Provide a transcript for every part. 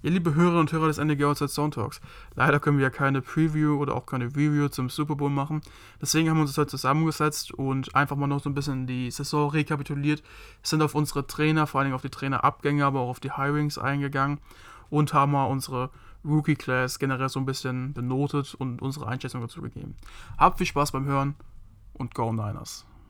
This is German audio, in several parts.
Ja, liebe Hörerinnen und Hörer des NDG Outside Zone Talks, leider können wir ja keine Preview oder auch keine Review zum Super Bowl machen. Deswegen haben wir uns heute zusammengesetzt und einfach mal noch so ein bisschen die Saison rekapituliert, sind auf unsere Trainer, vor allem auf die Trainerabgänge, aber auch auf die Hirings eingegangen und haben mal unsere Rookie Class generell so ein bisschen benotet und unsere Einschätzung dazu gegeben. Habt viel Spaß beim Hören und Go Niners!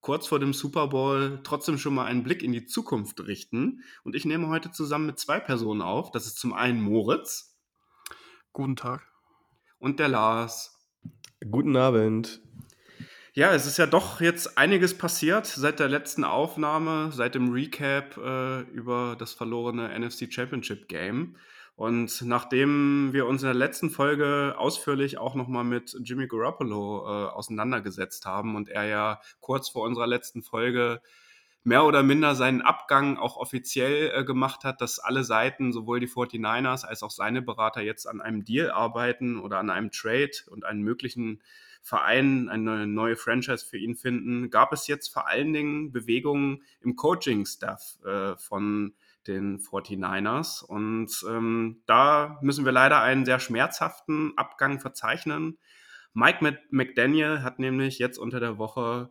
kurz vor dem Super Bowl trotzdem schon mal einen Blick in die Zukunft richten. Und ich nehme heute zusammen mit zwei Personen auf. Das ist zum einen Moritz. Guten Tag. Und der Lars. Guten Abend. Ja, es ist ja doch jetzt einiges passiert seit der letzten Aufnahme, seit dem Recap äh, über das verlorene NFC Championship Game. Und nachdem wir uns in der letzten Folge ausführlich auch nochmal mit Jimmy Garoppolo äh, auseinandergesetzt haben und er ja kurz vor unserer letzten Folge mehr oder minder seinen Abgang auch offiziell äh, gemacht hat, dass alle Seiten, sowohl die 49ers als auch seine Berater jetzt an einem Deal arbeiten oder an einem Trade und einen möglichen Verein, eine neue Franchise für ihn finden, gab es jetzt vor allen Dingen Bewegungen im Coaching-Staff äh, von den 49ers. Und ähm, da müssen wir leider einen sehr schmerzhaften Abgang verzeichnen. Mike McDaniel hat nämlich jetzt unter der Woche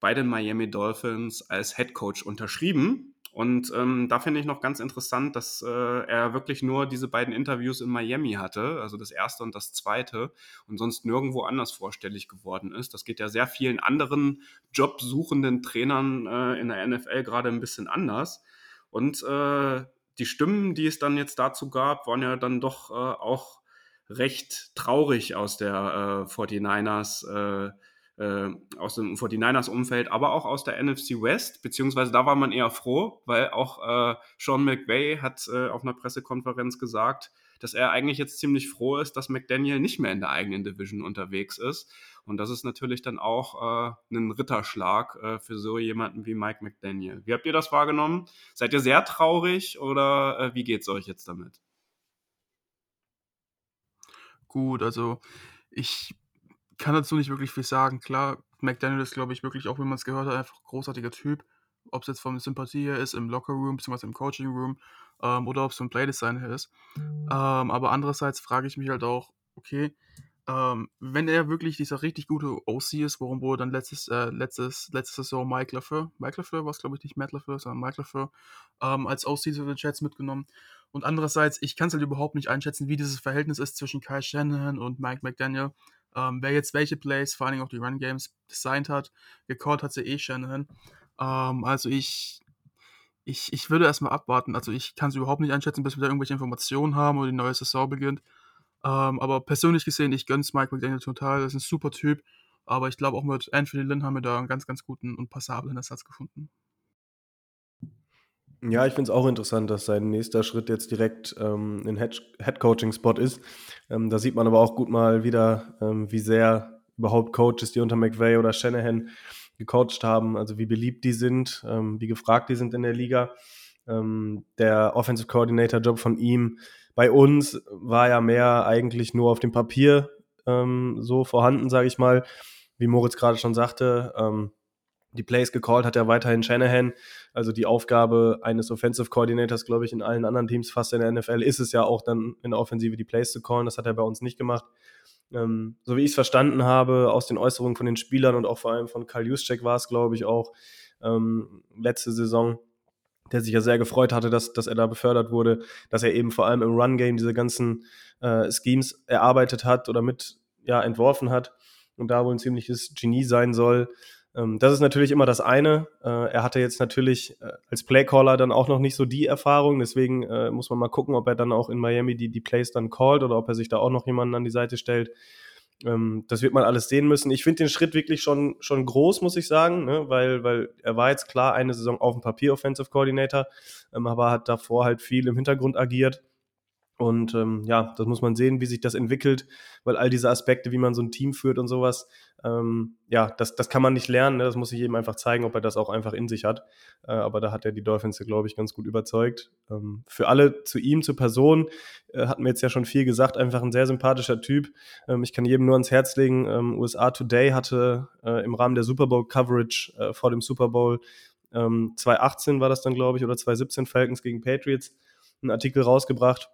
bei den Miami Dolphins als Head Coach unterschrieben. Und ähm, da finde ich noch ganz interessant, dass äh, er wirklich nur diese beiden Interviews in Miami hatte, also das erste und das zweite, und sonst nirgendwo anders vorstellig geworden ist. Das geht ja sehr vielen anderen jobsuchenden Trainern äh, in der NFL gerade ein bisschen anders. Und äh, die Stimmen, die es dann jetzt dazu gab, waren ja dann doch äh, auch recht traurig aus der äh, 49ers, äh, aus dem 49ers Umfeld, aber auch aus der NFC West, beziehungsweise da war man eher froh, weil auch äh, Sean McVay hat äh, auf einer Pressekonferenz gesagt, dass er eigentlich jetzt ziemlich froh ist, dass McDaniel nicht mehr in der eigenen Division unterwegs ist und das ist natürlich dann auch äh, ein Ritterschlag äh, für so jemanden wie Mike McDaniel. Wie habt ihr das wahrgenommen? Seid ihr sehr traurig oder äh, wie es euch jetzt damit? Gut, also ich kann dazu nicht wirklich viel sagen. Klar, McDaniel ist, glaube ich, wirklich, auch wenn man es gehört hat, einfach ein großartiger Typ. Ob es jetzt von Sympathie her ist, im Locker-Room, beziehungsweise im Coaching-Room, ähm, oder ob es vom Playdesign her ist. Ähm, aber andererseits frage ich mich halt auch, okay, ähm, wenn er wirklich dieser richtig gute OC ist, warum wurde dann letztes, äh, letztes, letzte Saison Mike LaFleur, Mike LaFleur war es glaube ich nicht Matt LaFleur, sondern Mike LaFleur, ähm, als OC zu den Jets mitgenommen. Und andererseits, ich kann es halt überhaupt nicht einschätzen, wie dieses Verhältnis ist zwischen Kai Shanahan und Mike McDaniel. Ähm, wer jetzt welche Plays, vor allem auch die Run Games, designt hat, gecallt hat sie eh Shanahan. Ähm, also ich, ich, ich würde erstmal abwarten. Also ich kann es überhaupt nicht einschätzen, bis wir da irgendwelche Informationen haben oder die neue Saison beginnt. Ähm, aber persönlich gesehen, ich gönn's Mike McDaniel total. Das ist ein super Typ. Aber ich glaube, auch mit Anthony Lynn haben wir da einen ganz, ganz guten und passablen Ersatz gefunden. Ja, ich finde es auch interessant, dass sein nächster Schritt jetzt direkt ähm, ein Head-Coaching-Spot ist. Ähm, da sieht man aber auch gut mal wieder, ähm, wie sehr überhaupt Coaches, die unter McVay oder Shanahan gecoacht haben, also wie beliebt die sind, ähm, wie gefragt die sind in der Liga. Ähm, der Offensive Coordinator-Job von ihm bei uns war ja mehr eigentlich nur auf dem Papier ähm, so vorhanden, sage ich mal. Wie Moritz gerade schon sagte, ähm, die Plays gecallt hat ja weiterhin Shanahan. Also die Aufgabe eines Offensive Coordinators, glaube ich, in allen anderen Teams fast in der NFL ist es ja auch dann in der Offensive die Plays zu callen. Das hat er bei uns nicht gemacht. Ähm, so wie ich es verstanden habe, aus den Äußerungen von den Spielern und auch vor allem von Karl Juszczyk war es, glaube ich, auch ähm, letzte Saison, der sich ja sehr gefreut hatte, dass, dass er da befördert wurde, dass er eben vor allem im Run-Game diese ganzen äh, Schemes erarbeitet hat oder mit ja, entworfen hat und da wohl ein ziemliches Genie sein soll. Ähm, das ist natürlich immer das eine. Äh, er hatte jetzt natürlich äh, als Playcaller dann auch noch nicht so die Erfahrung, deswegen äh, muss man mal gucken, ob er dann auch in Miami die, die Plays dann callt oder ob er sich da auch noch jemanden an die Seite stellt. Ähm, das wird man alles sehen müssen. Ich finde den Schritt wirklich schon, schon groß, muss ich sagen, ne? weil, weil er war jetzt klar eine Saison auf dem Papier Offensive Coordinator, ähm, aber hat davor halt viel im Hintergrund agiert. Und ähm, ja, das muss man sehen, wie sich das entwickelt, weil all diese Aspekte, wie man so ein Team führt und sowas, ähm, ja, das, das kann man nicht lernen. Ne? Das muss sich jedem einfach zeigen, ob er das auch einfach in sich hat. Äh, aber da hat er die Dolphins, glaube ich, ganz gut überzeugt. Ähm, für alle zu ihm, zur Person, äh, hatten wir jetzt ja schon viel gesagt, einfach ein sehr sympathischer Typ. Ähm, ich kann jedem nur ans Herz legen, ähm, USA Today hatte äh, im Rahmen der Super Bowl Coverage äh, vor dem Super Bowl 2018 ähm, war das dann, glaube ich, oder 2017 Falcons gegen Patriots, einen Artikel rausgebracht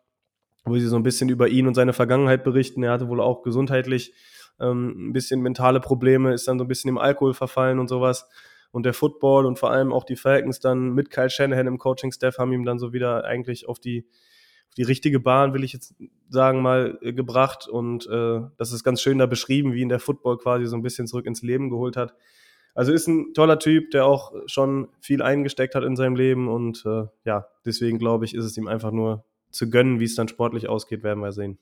wo sie so ein bisschen über ihn und seine Vergangenheit berichten. Er hatte wohl auch gesundheitlich ähm, ein bisschen mentale Probleme, ist dann so ein bisschen im Alkohol verfallen und sowas. Und der Football und vor allem auch die Falcons dann mit Kyle Shanahan im Coaching-Staff haben ihm dann so wieder eigentlich auf die, auf die richtige Bahn, will ich jetzt sagen, mal äh, gebracht. Und äh, das ist ganz schön da beschrieben, wie ihn der Football quasi so ein bisschen zurück ins Leben geholt hat. Also ist ein toller Typ, der auch schon viel eingesteckt hat in seinem Leben und äh, ja, deswegen glaube ich, ist es ihm einfach nur zu gönnen. Wie es dann sportlich ausgeht, werden wir sehen.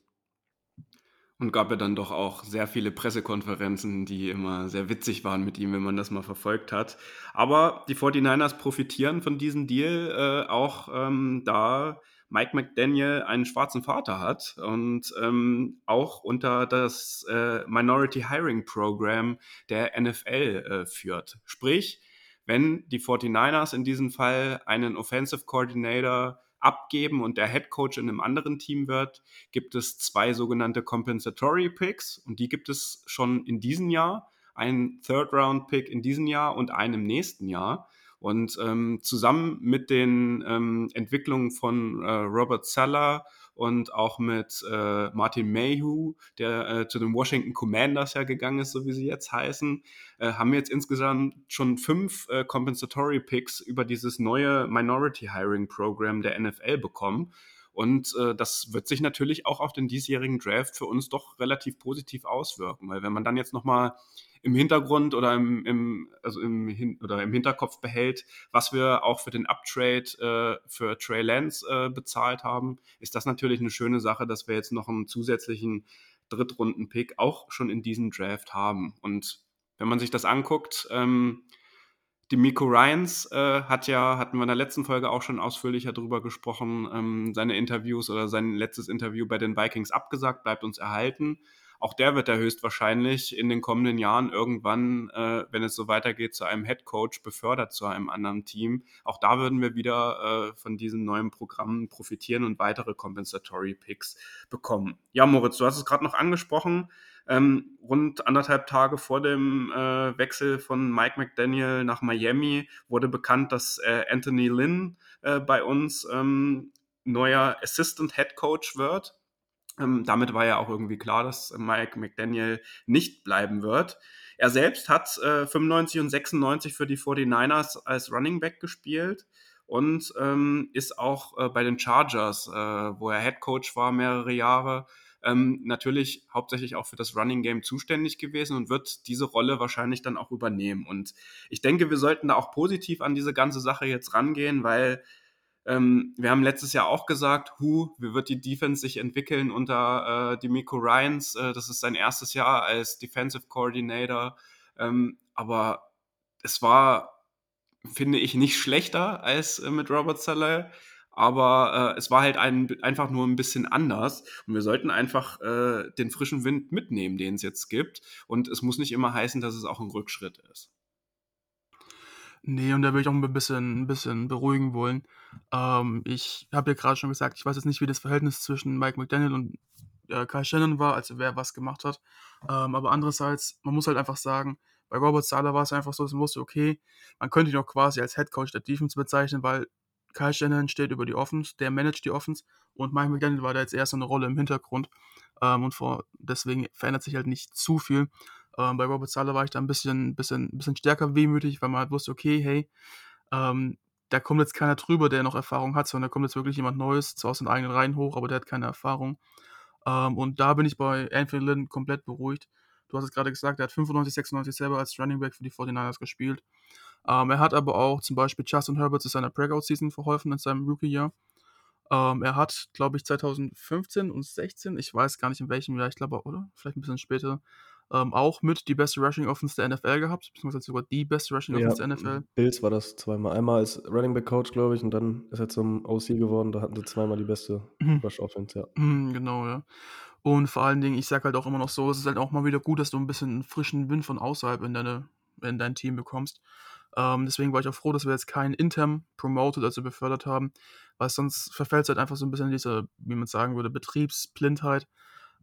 Und gab ja dann doch auch sehr viele Pressekonferenzen, die immer sehr witzig waren mit ihm, wenn man das mal verfolgt hat. Aber die 49ers profitieren von diesem Deal äh, auch ähm, da Mike McDaniel einen schwarzen Vater hat und ähm, auch unter das äh, Minority Hiring Program der NFL äh, führt. Sprich, wenn die 49ers in diesem Fall einen Offensive Coordinator abgeben und der Head Coach in einem anderen Team wird, gibt es zwei sogenannte Compensatory Picks und die gibt es schon in diesem Jahr, ein Third Round Pick in diesem Jahr und einen im nächsten Jahr. Und ähm, zusammen mit den ähm, Entwicklungen von äh, Robert Seller und auch mit äh, Martin Mayhew, der äh, zu den Washington Commanders ja gegangen ist, so wie sie jetzt heißen, äh, haben wir jetzt insgesamt schon fünf äh, Compensatory Picks über dieses neue Minority Hiring Program der NFL bekommen. Und äh, das wird sich natürlich auch auf den diesjährigen Draft für uns doch relativ positiv auswirken, weil wenn man dann jetzt nochmal im Hintergrund oder im, im, also im, oder im Hinterkopf behält, was wir auch für den Uptrade äh, für Trey Lance äh, bezahlt haben, ist das natürlich eine schöne Sache, dass wir jetzt noch einen zusätzlichen Drittrunden-Pick auch schon in diesem Draft haben. Und wenn man sich das anguckt, ähm, die Miko Ryans äh, hat ja, hatten wir in der letzten Folge auch schon ausführlicher darüber gesprochen, ähm, seine Interviews oder sein letztes Interview bei den Vikings abgesagt, bleibt uns erhalten. Auch der wird ja höchstwahrscheinlich in den kommenden Jahren irgendwann, äh, wenn es so weitergeht, zu einem Head Coach befördert zu einem anderen Team. Auch da würden wir wieder äh, von diesen neuen Programmen profitieren und weitere Compensatory Picks bekommen. Ja, Moritz, du hast es gerade noch angesprochen. Ähm, rund anderthalb Tage vor dem äh, Wechsel von Mike McDaniel nach Miami wurde bekannt, dass äh, Anthony Lynn äh, bei uns ähm, neuer Assistant Head Coach wird. Ähm, damit war ja auch irgendwie klar, dass Mike McDaniel nicht bleiben wird. Er selbst hat äh, 95 und 96 für die 49ers als Running Back gespielt und ähm, ist auch äh, bei den Chargers, äh, wo er Head Coach war mehrere Jahre, ähm, natürlich hauptsächlich auch für das Running Game zuständig gewesen und wird diese Rolle wahrscheinlich dann auch übernehmen. Und ich denke, wir sollten da auch positiv an diese ganze Sache jetzt rangehen, weil ähm, wir haben letztes Jahr auch gesagt, hu, wie wird die Defense sich entwickeln unter äh, Demico Ryans? Äh, das ist sein erstes Jahr als Defensive Coordinator. Ähm, aber es war, finde ich, nicht schlechter als äh, mit Robert Saleh. Aber äh, es war halt ein, einfach nur ein bisschen anders. Und wir sollten einfach äh, den frischen Wind mitnehmen, den es jetzt gibt. Und es muss nicht immer heißen, dass es auch ein Rückschritt ist. Nee, und da würde ich auch ein bisschen 'n bisschen beruhigen wollen. Ähm, ich habe ja gerade schon gesagt, ich weiß jetzt nicht, wie das Verhältnis zwischen Mike McDaniel und, äh, Kyle Shannon war, also wer was gemacht hat. Ähm, aber andererseits, man muss halt einfach sagen, bei Robert Saleh war es einfach so, dass man wusste, okay, man könnte ihn auch quasi als Head Coach der Defense bezeichnen, weil Kyle Shannon steht über die Offense, der managt die Offense und Mike McDaniel war da jetzt eher so 'ne Rolle im Hintergrund. Ähm, und vor deswegen verändert sich halt nicht zu viel. Ähm, bei Robert Sala war ich da ein bisschen, bisschen, bisschen stärker wehmütig, weil man halt wusste, okay, hey, ähm, da kommt jetzt keiner drüber, der noch Erfahrung hat, sondern da kommt jetzt wirklich jemand Neues, zwar aus den eigenen Reihen hoch, aber der hat keine Erfahrung. Ähm, und da bin ich bei Anthony Lynn komplett beruhigt. Du hast es gerade gesagt, er hat 95, 96 selber als Running Back für die 49ers gespielt. Ähm, er hat aber auch zum Beispiel Justin Herbert zu seiner Breakout-Season verholfen in seinem Rookie-Jahr. Ähm, er hat, glaube ich, 2015 und 16, ich weiß gar nicht in welchem Jahr, ich glaube, oder? Vielleicht ein bisschen später, ähm, auch mit die beste Rushing Offense der NFL gehabt, beziehungsweise sogar die beste Rushing Ja, Offense der NFL. Bills war das zweimal. Einmal als Running Back Coach, glaube ich, und dann ist er zum OC geworden. Da hatten sie zweimal die beste Mhm. Rush Offense, ja. Mhm, genau, ja. Und vor allen Dingen, ich sage halt auch immer noch so, es ist halt auch mal wieder gut, dass du ein bisschen 'n frischen Wind von außerhalb in deine in dein Team bekommst. Ähm, deswegen war ich auch froh, dass wir jetzt keinen intern promoted, also befördert haben, weil sonst verfällt's halt einfach so ein bisschen in diese, wie man sagen würde, Betriebsblindheit,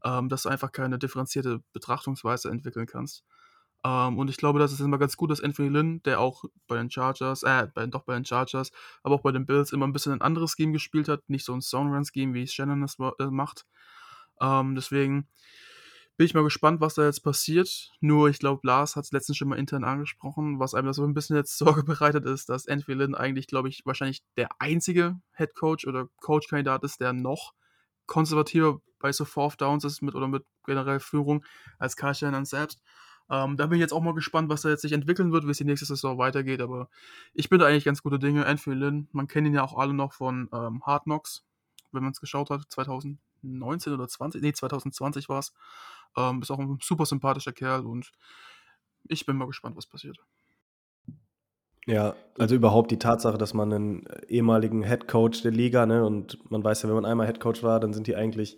ähm, dass du einfach keine differenzierte Betrachtungsweise entwickeln kannst. Ähm, und ich glaube, das ist immer ganz gut, dass Anthony Lynn, der auch bei den Chargers äh, bei doch bei den Chargers, aber auch bei den Bills immer ein bisschen ein anderes Scheme gespielt hat, nicht so ein Zone Run Scheme, wie Shannon das äh, macht. Ähm, deswegen bin ich mal gespannt, was da jetzt passiert. Nur ich glaube, Lars hat es letztens schon mal intern angesprochen, was einem da so ein bisschen jetzt Sorge bereitet ist, dass Anthony Lynn eigentlich, glaube ich, wahrscheinlich der einzige Head Coach oder Coach-Kandidat ist, der noch konservativer bei so Fourth Downs ist mit oder mit generell Führung als Kyle Shanahan selbst. Ähm, da bin ich jetzt auch mal gespannt, was da jetzt sich entwickeln wird, wie es die nächste Saison weitergeht, aber ich bin da eigentlich ganz gute Dinge. Anthony Lynn, man kennt ihn ja auch alle noch von, ähm, Hard Knocks, wenn man's geschaut hat, 2019 oder 20 ne, 2020 war's. Ähm, ist auch 'n super sympathischer Kerl und ich bin mal gespannt, was passiert. Ja, also überhaupt die Tatsache, dass man 'nen ehemaligen Head Coach der Liga, ne, und man weiß ja, wenn man einmal Head Coach war, dann sind die eigentlich,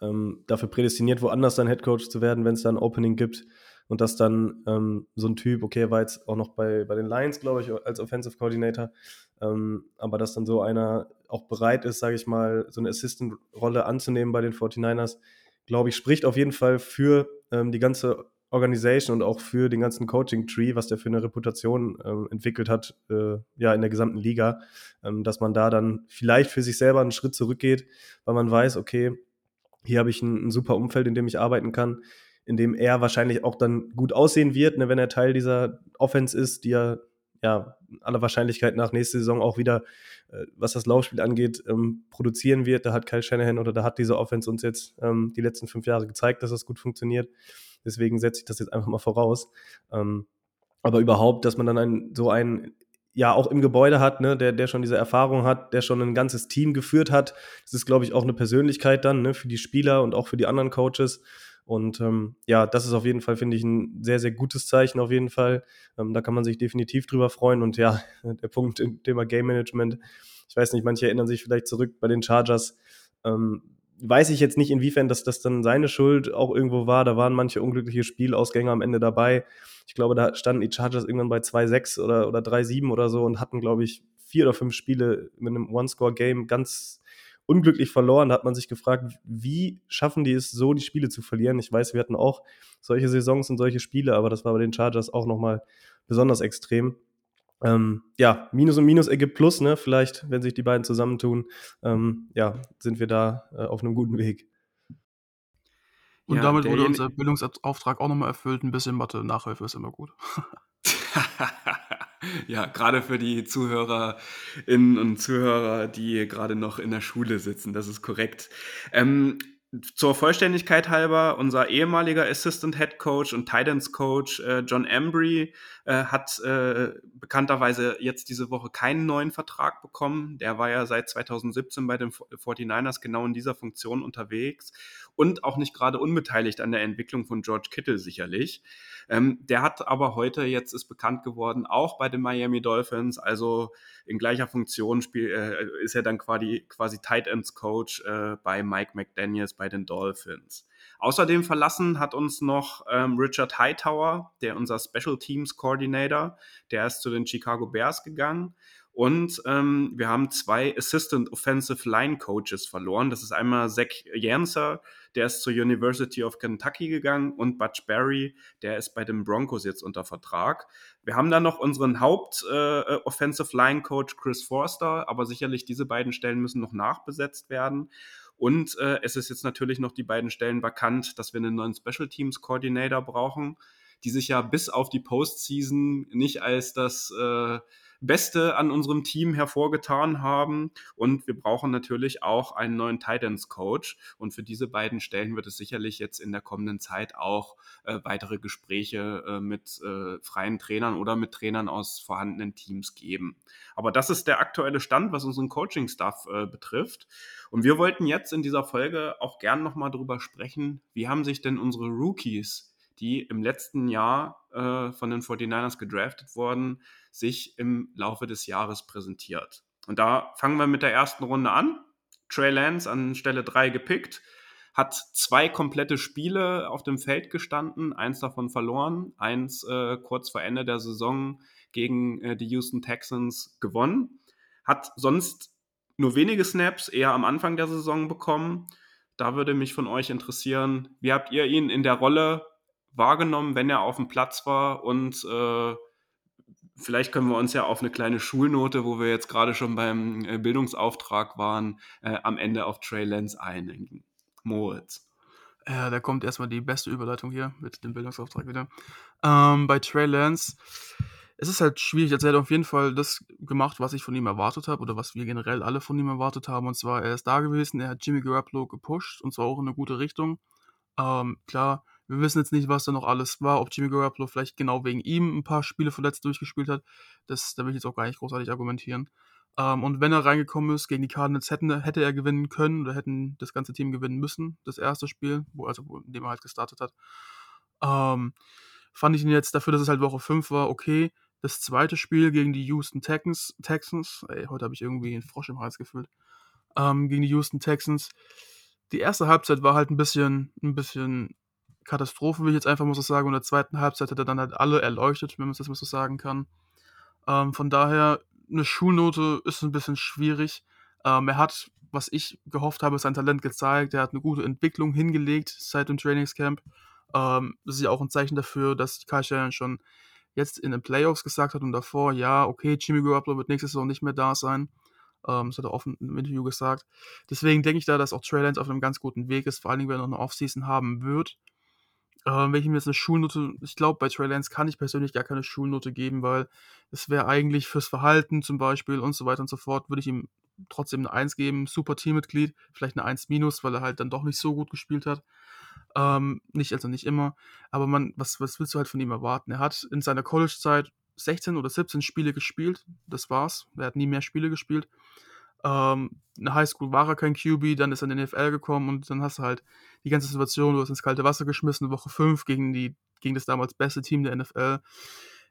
ähm, dafür prädestiniert, woanders dann Head Coach zu werden, wenn's da 'n Opening gibt. Und dass dann, ähm, so 'n Typ okay, er war jetzt auch noch bei bei den Lions, glaube ich, als Offensive Coordinator, ähm, aber dass dann so einer auch bereit ist, sage ich mal, so 'ne Assistant-Rolle anzunehmen bei den 49ers, glaube ich, spricht auf jeden Fall für, ähm, die ganze Organisation und auch für den ganzen Coaching-Tree, was der für 'ne Reputation, ähm, entwickelt hat, äh, ja, in der gesamten Liga, ähm, dass man da dann vielleicht für sich selber 'n Schritt zurückgeht, weil man weiß: „Okay, hier habe ich 'n 'n super Umfeld, in dem ich arbeiten kann“, in dem er wahrscheinlich auch dann gut aussehen wird, ne, wenn er Teil dieser Offense ist, die er, ja, aller Wahrscheinlichkeit nach nächste Saison auch wieder, äh, was das Laufspiel angeht, ähm, produzieren wird. Da hat Kyle Shanahan oder da hat diese Offense uns jetzt, ähm, die letzten 5 Jahre gezeigt, dass das gut funktioniert. Deswegen setze ich das jetzt einfach mal voraus. Ähm, aber überhaupt, dass man dann einen so einen, ja, auch im Gebäude hat, ne, der der schon diese Erfahrung hat, der schon 'n ganzes Team geführt hat. Das ist, glaube ich, auch 'ne Persönlichkeit dann, ne, für die Spieler und auch für die anderen Coaches. Und, ähm, ja, das ist auf jeden Fall, finde ich, 'n sehr, sehr gutes Zeichen auf jeden Fall. Ähm, da kann man sich definitiv drüber freuen und ja, der Punkt im Thema Game Management. Ich weiß nicht, manche erinnern sich vielleicht zurück bei den Chargers. Ähm, weiß ich jetzt nicht, inwiefern das das dann seine Schuld auch irgendwo war. Da waren manche unglückliche Spielausgänge am Ende dabei. Ich glaube, da standen die Chargers irgendwann bei 2:6 oder oder 3:7 oder so und hatten, glaube ich, 4 oder 5 Spiele mit 'nem One-Score-Game ganz unglücklich verloren. Da hat man sich gefragt: „Wie schaffen die es so, die Spiele zu verlieren?“ Ich weiß, wir hatten auch solche Saisons und solche Spiele, aber das war bei den Chargers auch noch mal besonders extrem. Ähm, ja, Minus und Minus ergibt Plus, ne? Vielleicht, wenn sich die beiden zusammentun, ähm, ja, sind wir da, äh, auf 'nem guten Weg. Und Ja, damit wurde unser Bildungsauftrag auch noch mal erfüllt. 'N bisschen Mathe-Nachhilfe ist immer gut. Ja, grade für die Zuhörerinnen und Zuhörer, die grade noch in der Schule sitzen, das ist korrekt. Ähm, zur Vollständigkeit halber, unser ehemaliger Assistant Head Coach und Tight Ends Coach, äh, John Ambry, äh, hat, äh, bekannterweise jetzt diese Woche keinen neuen Vertrag bekommen. Der war ja seit 2017 bei den Fo 49ers genau in dieser Funktion unterwegs und auch nicht grade unbeteiligt an der Entwicklung von George Kittle sicherlich. Ähm, der hat aber heute jetzt ist bekannt geworden, auch bei den Miami Dolphins, also in gleicher Funktion spiel äh, ist er dann quasi quasi Tight Ends Coach, äh, bei Mike McDaniels bei den Dolphins. Außerdem verlassen hat uns noch, ähm, Richard Hightower, der unser Special Teams Coordinator, der ist zu den Chicago Bears gegangen. Und, ähm, wir haben 2 Assistant Offensive Line Coaches verloren. Das ist einmal Zach Yancer, der ist zur University of Kentucky gegangen und Butch Barry, der ist bei den Broncos jetzt unter Vertrag. Wir haben dann noch unseren Haupt äh, äh, Offensive Line Coach Chris Foerster, aber sicherlich diese beiden Stellen müssen noch nachbesetzt werden. Und, äh, es ist jetzt natürlich noch die beiden Stellen vakant, dass wir 'nen neuen Special Teams Coordinator brauchen, die sich ja bis auf die Postseason nicht als das, äh, Beste an unserem Team hervorgetan haben. Und wir brauchen natürlich auch einen neuen Tight Ends Coach. Und für diese beiden Stellen wird es sicherlich jetzt in der kommenden Zeit auch, äh, weitere Gespräche, äh, mit, äh, freien Trainern oder mit Trainern aus vorhandenen Teams geben. Aber das ist der aktuelle Stand, was unseren Coaching-Staff, äh, betrifft. Und wir wollten jetzt in dieser Folge auch gern noch mal drüber sprechen, wie haben sich denn unsere Rookies die im letzten Jahr äh, von den 49ers gedraftet wurden, sich im Laufe des Jahres präsentiert. Und da fangen wir mit der ersten Runde an. Trey Lance an Stelle 3 gepickt, hat zwei komplette Spiele auf dem Feld gestanden, eins davon verloren, eins äh, kurz vor Ende der Saison gegen äh, die Houston Texans gewonnen, hat sonst nur wenige Snaps eher am Anfang der Saison bekommen. Da würde mich von euch interessieren, wie habt ihr ihn in der Rolle wahrgenommen, wenn er auf dem Platz war und äh, vielleicht können wir uns ja auf eine kleine Schulnote, wo wir jetzt gerade schon beim äh, Bildungsauftrag waren, äh, am Ende auf Trey Lance einigen. Moritz. Ja, da kommt erstmal die beste Überleitung hier mit dem Bildungsauftrag wieder. Ähm, bei Trey Lance, es ist halt schwierig. Also er hat auf jeden Fall das gemacht, was ich von ihm erwartet habe oder was wir generell alle von ihm erwartet haben. Und zwar, er ist da gewesen, er hat Jimmy Garoppolo gepusht und zwar auch in eine gute Richtung. Ähm, klar, wir wissen jetzt nicht, was da noch alles war, ob Jimmy Garoppolo vielleicht genau wegen ihm ein paar Spiele verletzt durchgespielt hat. Das, da will ich jetzt auch gar nicht großartig argumentieren. Ähm, und wenn er reingekommen ist gegen die Cardinals, hätten, hätte er gewinnen können oder hätten das ganze Team gewinnen müssen, das erste Spiel, wo, also wo, in dem er halt gestartet hat. Ähm, fand ich ihn jetzt dafür, dass es halt Woche 5 war, okay. Das zweite Spiel gegen die Houston Texans, Texans ey, heute habe ich irgendwie einen Frosch im Hals gefühlt, ähm, gegen die Houston Texans. Die erste Halbzeit war halt ein bisschen, ein bisschen Katastrophe, will ich jetzt einfach mal so sagen. Und in der zweiten Halbzeit hat er dann halt alle erleuchtet, wenn man das mal so sagen kann. Ähm, von daher, eine Schulnote ist ein bisschen schwierig. Ähm, er hat, was ich gehofft habe, sein Talent gezeigt. Er hat eine gute Entwicklung hingelegt seit dem Trainingscamp. Ähm, das ist ja auch ein Zeichen dafür, dass Shannon schon jetzt in den Playoffs gesagt hat und davor, ja, okay, Jimmy Garoppolo wird nächstes Saison nicht mehr da sein. Ähm, das hat er offen im Interview gesagt. Deswegen denke ich da, dass auch Trey Lance auf einem ganz guten Weg ist, vor allen Dingen, wenn er noch eine Offseason haben wird. Ähm, wenn ich ihm jetzt eine Schulnote, ich glaube, bei Trey Lance kann ich persönlich gar keine Schulnote geben, weil es wäre eigentlich fürs Verhalten zum Beispiel und so weiter und so fort, würde ich ihm trotzdem eine 1 geben. Super Teammitglied, vielleicht eine 1 minus, weil er halt dann doch nicht so gut gespielt hat. Ähm, nicht, also nicht immer. Aber man, was, was willst du halt von ihm erwarten? Er hat in seiner College-Zeit 16 oder 17 Spiele gespielt. Das war's. Er hat nie mehr Spiele gespielt. Ähm, in der Highschool war er kein QB, dann ist er in den NFL gekommen und dann hast du halt die ganze Situation, du hast ins kalte Wasser geschmissen, Woche 5 gegen, die, gegen das damals beste Team der NFL.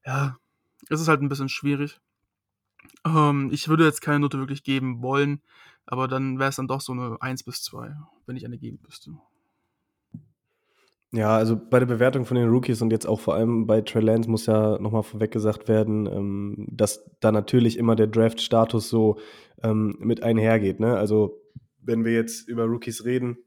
Ja, es ist halt ein bisschen schwierig. Ähm, ich würde jetzt keine Note wirklich geben wollen, aber dann wäre es dann doch so eine 1 bis 2, wenn ich eine geben müsste. Ja, also bei der Bewertung von den Rookies und jetzt auch vor allem bei Trey Lance muss ja nochmal vorweg gesagt werden, ähm, dass da natürlich immer der Draft-Status so ähm, mit einhergeht. Ne? Also wenn wir jetzt über Rookies reden,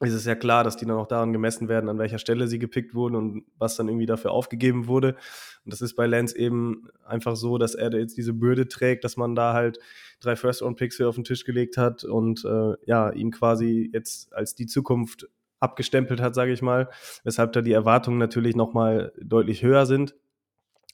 ist es ja klar, dass die dann auch daran gemessen werden, an welcher Stelle sie gepickt wurden und was dann irgendwie dafür aufgegeben wurde. Und das ist bei Lance eben einfach so, dass er jetzt diese Bürde trägt, dass man da halt drei First-Round-Picks auf den Tisch gelegt hat und äh, ja, ihn quasi jetzt als die Zukunft abgestempelt hat, sage ich mal, weshalb da die Erwartungen natürlich nochmal deutlich höher sind.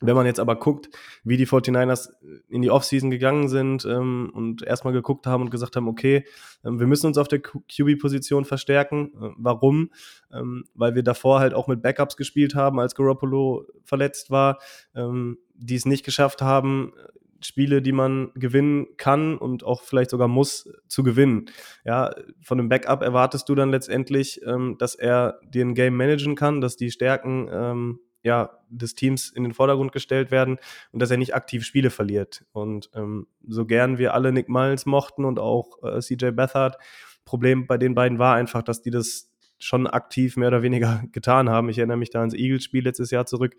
Wenn man jetzt aber guckt, wie die 49ers in die Offseason gegangen sind ähm, und erstmal geguckt haben und gesagt haben, okay, ähm, wir müssen uns auf der QB-Position verstärken. Äh, warum? Ähm, weil wir davor halt auch mit Backups gespielt haben, als Garoppolo verletzt war, ähm, die es nicht geschafft haben, Spiele, die man gewinnen kann und auch vielleicht sogar muss, zu gewinnen. Ja, von einem Backup erwartest du dann letztendlich, ähm, dass er dir ein Game managen kann, dass die Stärken ähm, ja, des Teams in den Vordergrund gestellt werden und dass er nicht aktiv Spiele verliert. Und ähm, so gern wir alle Nick Miles mochten und auch äh, CJ Beathard, Problem bei den beiden war einfach, dass die das schon aktiv mehr oder weniger getan haben. Ich erinnere mich da ans Eagles-Spiel letztes Jahr zurück,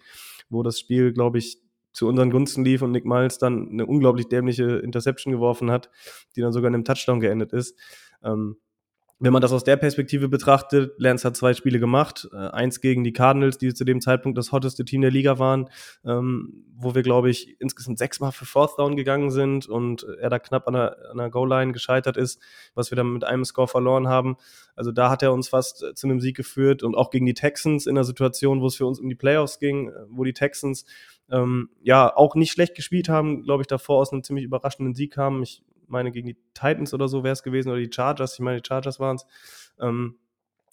wo das Spiel, glaube ich, zu unseren Gunsten lief und Nick Miles dann eine unglaublich dämliche Interception geworfen hat, die dann sogar in einem Touchdown geendet ist. Ähm, wenn man das aus der Perspektive betrachtet, Lance hat zwei Spiele gemacht. Äh, eins gegen die Cardinals, die zu dem Zeitpunkt das hotteste Team der Liga waren, ähm, wo wir, glaube ich, insgesamt sechsmal für Fourth Down gegangen sind und er da knapp an der, an der Goal-Line gescheitert ist, was wir dann mit einem Score verloren haben. Also da hat er uns fast äh, zu einem Sieg geführt und auch gegen die Texans in einer Situation, wo es für uns um die Playoffs ging, äh, wo die Texans ähm, ja auch nicht schlecht gespielt haben, glaube ich, davor aus einem ziemlich überraschenden Sieg kamen. Ich meine, gegen die Titans oder so wäre es gewesen oder die Chargers. Ich meine, die Chargers waren es. Ähm,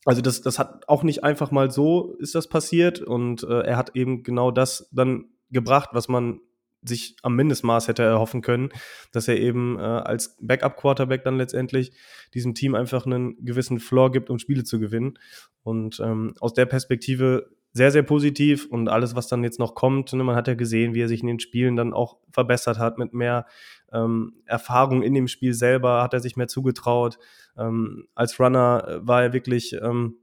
also das, das hat auch nicht einfach mal so ist das passiert und äh, er hat eben genau das dann gebracht, was man sich am Mindestmaß hätte erhoffen können, dass er eben äh, als Backup-Quarterback dann letztendlich diesem Team einfach einen gewissen Floor gibt, um Spiele zu gewinnen. Und ähm, aus der Perspektive sehr, sehr positiv und alles, was dann jetzt noch kommt, ne, man hat ja gesehen, wie er sich in den Spielen dann auch verbessert hat mit mehr ähm, Erfahrung in dem Spiel selber, hat er sich mehr zugetraut. Ähm, als Runner äh, war er wirklich ähm,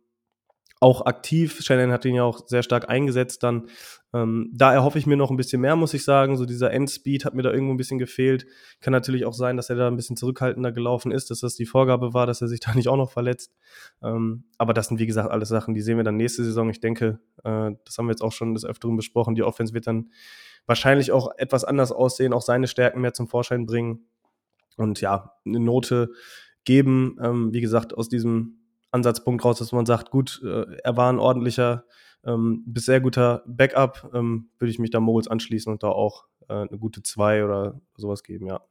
auch aktiv. Shannon hat ihn ja auch sehr stark eingesetzt dann. Ähm, da erhoffe ich mir noch ein bisschen mehr, muss ich sagen. So dieser Endspeed hat mir da irgendwo ein bisschen gefehlt. Kann natürlich auch sein, dass er da ein bisschen zurückhaltender gelaufen ist, dass das die Vorgabe war, dass er sich da nicht auch noch verletzt. Ähm, aber das sind, wie gesagt, alles Sachen, die sehen wir dann nächste Saison. Ich denke, äh, das haben wir jetzt auch schon des Öfteren besprochen. Die Offense wird dann wahrscheinlich auch etwas anders aussehen, auch seine Stärken mehr zum Vorschein bringen. Und ja, eine Note geben, ähm, wie gesagt, aus diesem Ansatzpunkt raus, dass man sagt, gut, äh, er war ein ordentlicher, ähm, bis sehr guter Backup, ähm, würde ich mich da Moritz anschließen und da auch äh, eine gute 2 oder sowas geben, ja.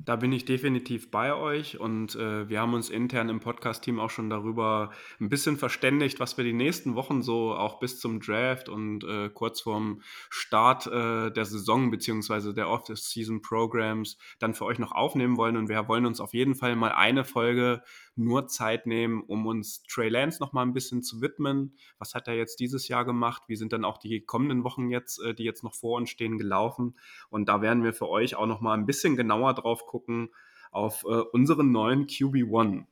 Da bin ich definitiv bei euch und äh, wir haben uns intern im Podcast-Team auch schon darüber ein bisschen verständigt, was wir die nächsten Wochen so auch bis zum Draft und äh, kurz vorm Start äh, der Saison beziehungsweise der Off-Season-Programs dann für euch noch aufnehmen wollen. Und wir wollen uns auf jeden Fall mal eine Folge nur Zeit nehmen, um uns Trey Lance noch mal ein bisschen zu widmen. Was hat er jetzt dieses Jahr gemacht? Wie sind dann auch die kommenden Wochen jetzt, äh, die jetzt noch vor uns stehen, gelaufen? Und da werden wir für euch auch noch mal ein bisschen genauer drauf gucken auf äh, unseren neuen QB1.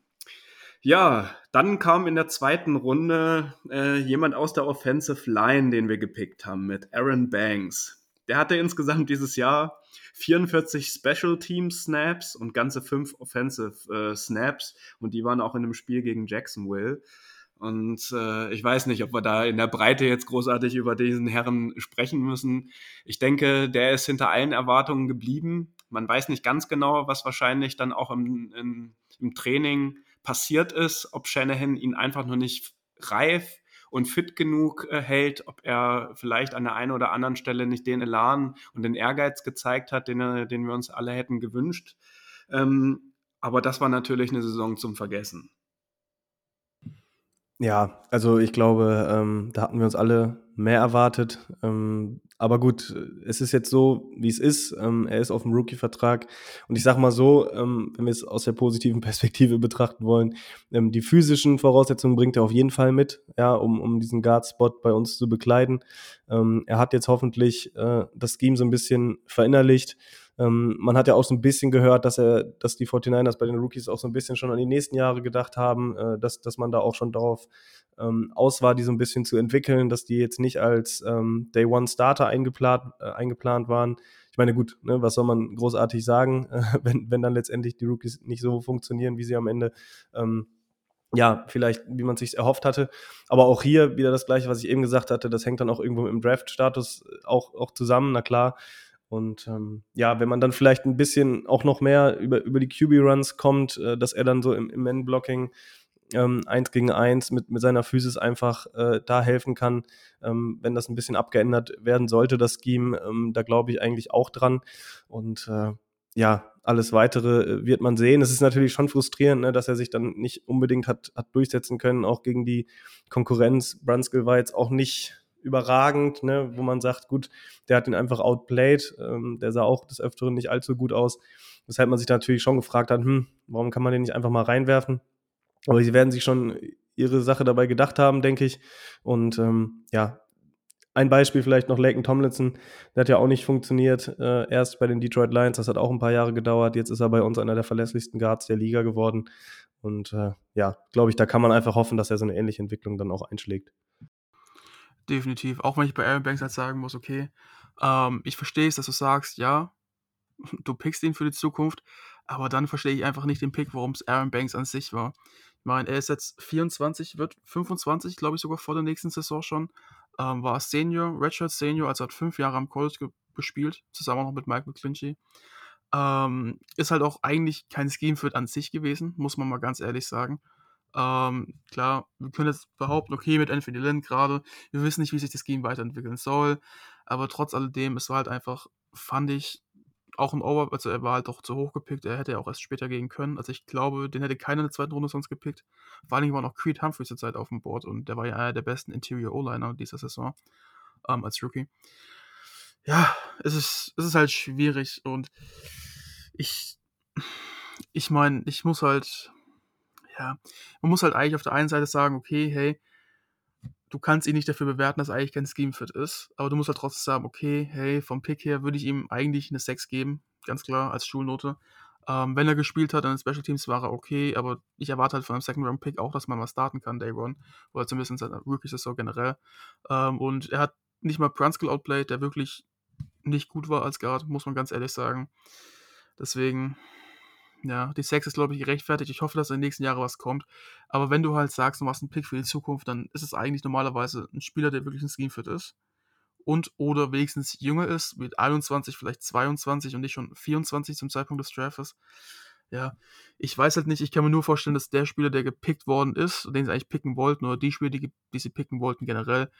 Ja, dann kam in der zweiten Runde äh, jemand aus der Offensive Line, den wir gepickt haben, mit Aaron Banks. Der hatte insgesamt dieses Jahr 44 Special Team Snaps und ganze fünf Offensive äh, Snaps und die waren auch in einem Spiel gegen Jacksonville. Und äh, ich weiß nicht, ob wir da in der Breite jetzt großartig über diesen Herren sprechen müssen. Ich denke, der ist hinter allen Erwartungen geblieben. Man weiß nicht ganz genau, was wahrscheinlich dann auch im, im, im Training passiert ist, ob Shanahan ihn einfach nur nicht reif und fit genug äh, hält, ob er vielleicht an der einen oder anderen Stelle nicht den Elan und den Ehrgeiz gezeigt hat, den, den wir uns alle hätten gewünscht. Ähm, aber das war natürlich eine Saison zum Vergessen. Ja, also ich glaube, ähm, da hatten wir uns alle mehr erwartet. Ähm, aber gut, es ist jetzt so, wie es ist. Ähm, er ist auf dem Rookie-Vertrag. Und ich sage mal so, ähm, wenn wir es aus der positiven Perspektive betrachten wollen, ähm, die physischen Voraussetzungen bringt er auf jeden Fall mit, ja, um, um diesen Guard-Spot bei uns zu bekleiden. Ähm, er hat jetzt hoffentlich äh, das Scheme so ein bisschen verinnerlicht. Ähm, man hat ja auch so ein bisschen gehört, dass er, dass die 49ers bei den Rookies auch so ein bisschen schon an die nächsten Jahre gedacht haben, äh, dass, dass man da auch schon darauf ähm, aus war, die so ein bisschen zu entwickeln, dass die jetzt nicht als ähm, Day One Starter eingeplant, äh, eingeplant waren. Ich meine, gut, ne, was soll man großartig sagen, äh, wenn, wenn dann letztendlich die Rookies nicht so funktionieren, wie sie am Ende ähm, ja, vielleicht, wie man sich erhofft hatte. Aber auch hier wieder das Gleiche, was ich eben gesagt hatte, das hängt dann auch irgendwo im Draft-Status auch, auch zusammen, na klar. Und ähm, ja, wenn man dann vielleicht ein bisschen auch noch mehr über, über die QB-Runs kommt, äh, dass er dann so im, im Man-Blocking ähm, eins gegen eins mit, mit seiner Physis einfach äh, da helfen kann, ähm, wenn das ein bisschen abgeändert werden sollte, das Scheme, ähm, da glaube ich eigentlich auch dran. Und äh, ja, alles weitere äh, wird man sehen. Es ist natürlich schon frustrierend, ne, dass er sich dann nicht unbedingt hat, hat durchsetzen können, auch gegen die Konkurrenz. Brunskill war jetzt auch nicht überragend, ne, wo man sagt, gut, der hat ihn einfach outplayed, ähm, der sah auch des Öfteren nicht allzu gut aus. Weshalb man sich natürlich schon gefragt hat, hm, warum kann man den nicht einfach mal reinwerfen? Aber sie werden sich schon ihre Sache dabei gedacht haben, denke ich. Und ähm, ja, ein Beispiel vielleicht noch Laken Tomlinson, der hat ja auch nicht funktioniert, äh, erst bei den Detroit Lions, das hat auch ein paar Jahre gedauert, jetzt ist er bei uns einer der verlässlichsten Guards der Liga geworden. Und äh, ja, glaube ich, da kann man einfach hoffen, dass er so eine ähnliche Entwicklung dann auch einschlägt definitiv. Auch wenn ich bei Aaron Banks halt sagen muss, okay, ähm, ich verstehe es, dass du sagst, ja, du pickst ihn für die Zukunft, aber dann verstehe ich einfach nicht den Pick, warum es Aaron Banks an sich war. Ich meine, er ist jetzt 24, wird 25, glaube ich, sogar vor der nächsten Saison schon. Ähm, war Senior, Redshirt Senior, also hat fünf Jahre am College gespielt, zusammen noch mit Mike McClinchy. Ähm, ist halt auch eigentlich kein Scheme Fit an sich gewesen, muss man mal ganz ehrlich sagen. Ähm, klar, wir können jetzt behaupten, okay, mit Anthony Lynn gerade, wir wissen nicht, wie sich das Game weiterentwickeln soll, aber trotz alledem, es war halt einfach, fand ich, auch im Over, also er war halt doch zu hoch gepickt, er hätte ja auch erst später gehen können. Also ich glaube, den hätte keiner in der zweiten Runde sonst gepickt. Vor allen Dingen war noch Creed Humphrey zur Zeit auf dem Board und der war ja einer der besten Interior O-Liner dieser Saison ähm, als Rookie. Ja, es ist, es ist halt schwierig und ich, ich meine, ich muss halt ja, man muss halt eigentlich auf der einen Seite sagen, okay, hey, du kannst ihn nicht dafür bewerten, dass er eigentlich kein Scheme-Fit ist, aber du musst halt trotzdem sagen, okay, hey, vom Pick her würde ich ihm eigentlich eine 6 geben, ganz klar, als Schulnote. Ähm, wenn er gespielt hat, dann in Special Teams war er okay, aber ich erwarte halt von einem Second-Round-Pick auch, dass man mal starten kann, Day One, oder zumindest in seiner Rookie-Saison generell. Ähm, und er hat nicht mal Brunskill outplayed, der wirklich nicht gut war als Guard, muss man ganz ehrlich sagen. Deswegen, ja, die Sex ist, glaube ich, gerechtfertigt. Ich hoffe, dass in den nächsten Jahren was kommt. Aber wenn du halt sagst, du machst einen Pick für die Zukunft, dann ist es eigentlich normalerweise ein Spieler, der wirklich ein Scheme-Fit ist. Und oder wenigstens jünger ist, mit 21, vielleicht 22 und nicht schon 24 zum Zeitpunkt des Drafts. Ja, ich weiß halt nicht, ich kann mir nur vorstellen, dass der Spieler, der gepickt worden ist, den sie eigentlich picken wollten, oder die Spieler, die, die sie picken wollten generell,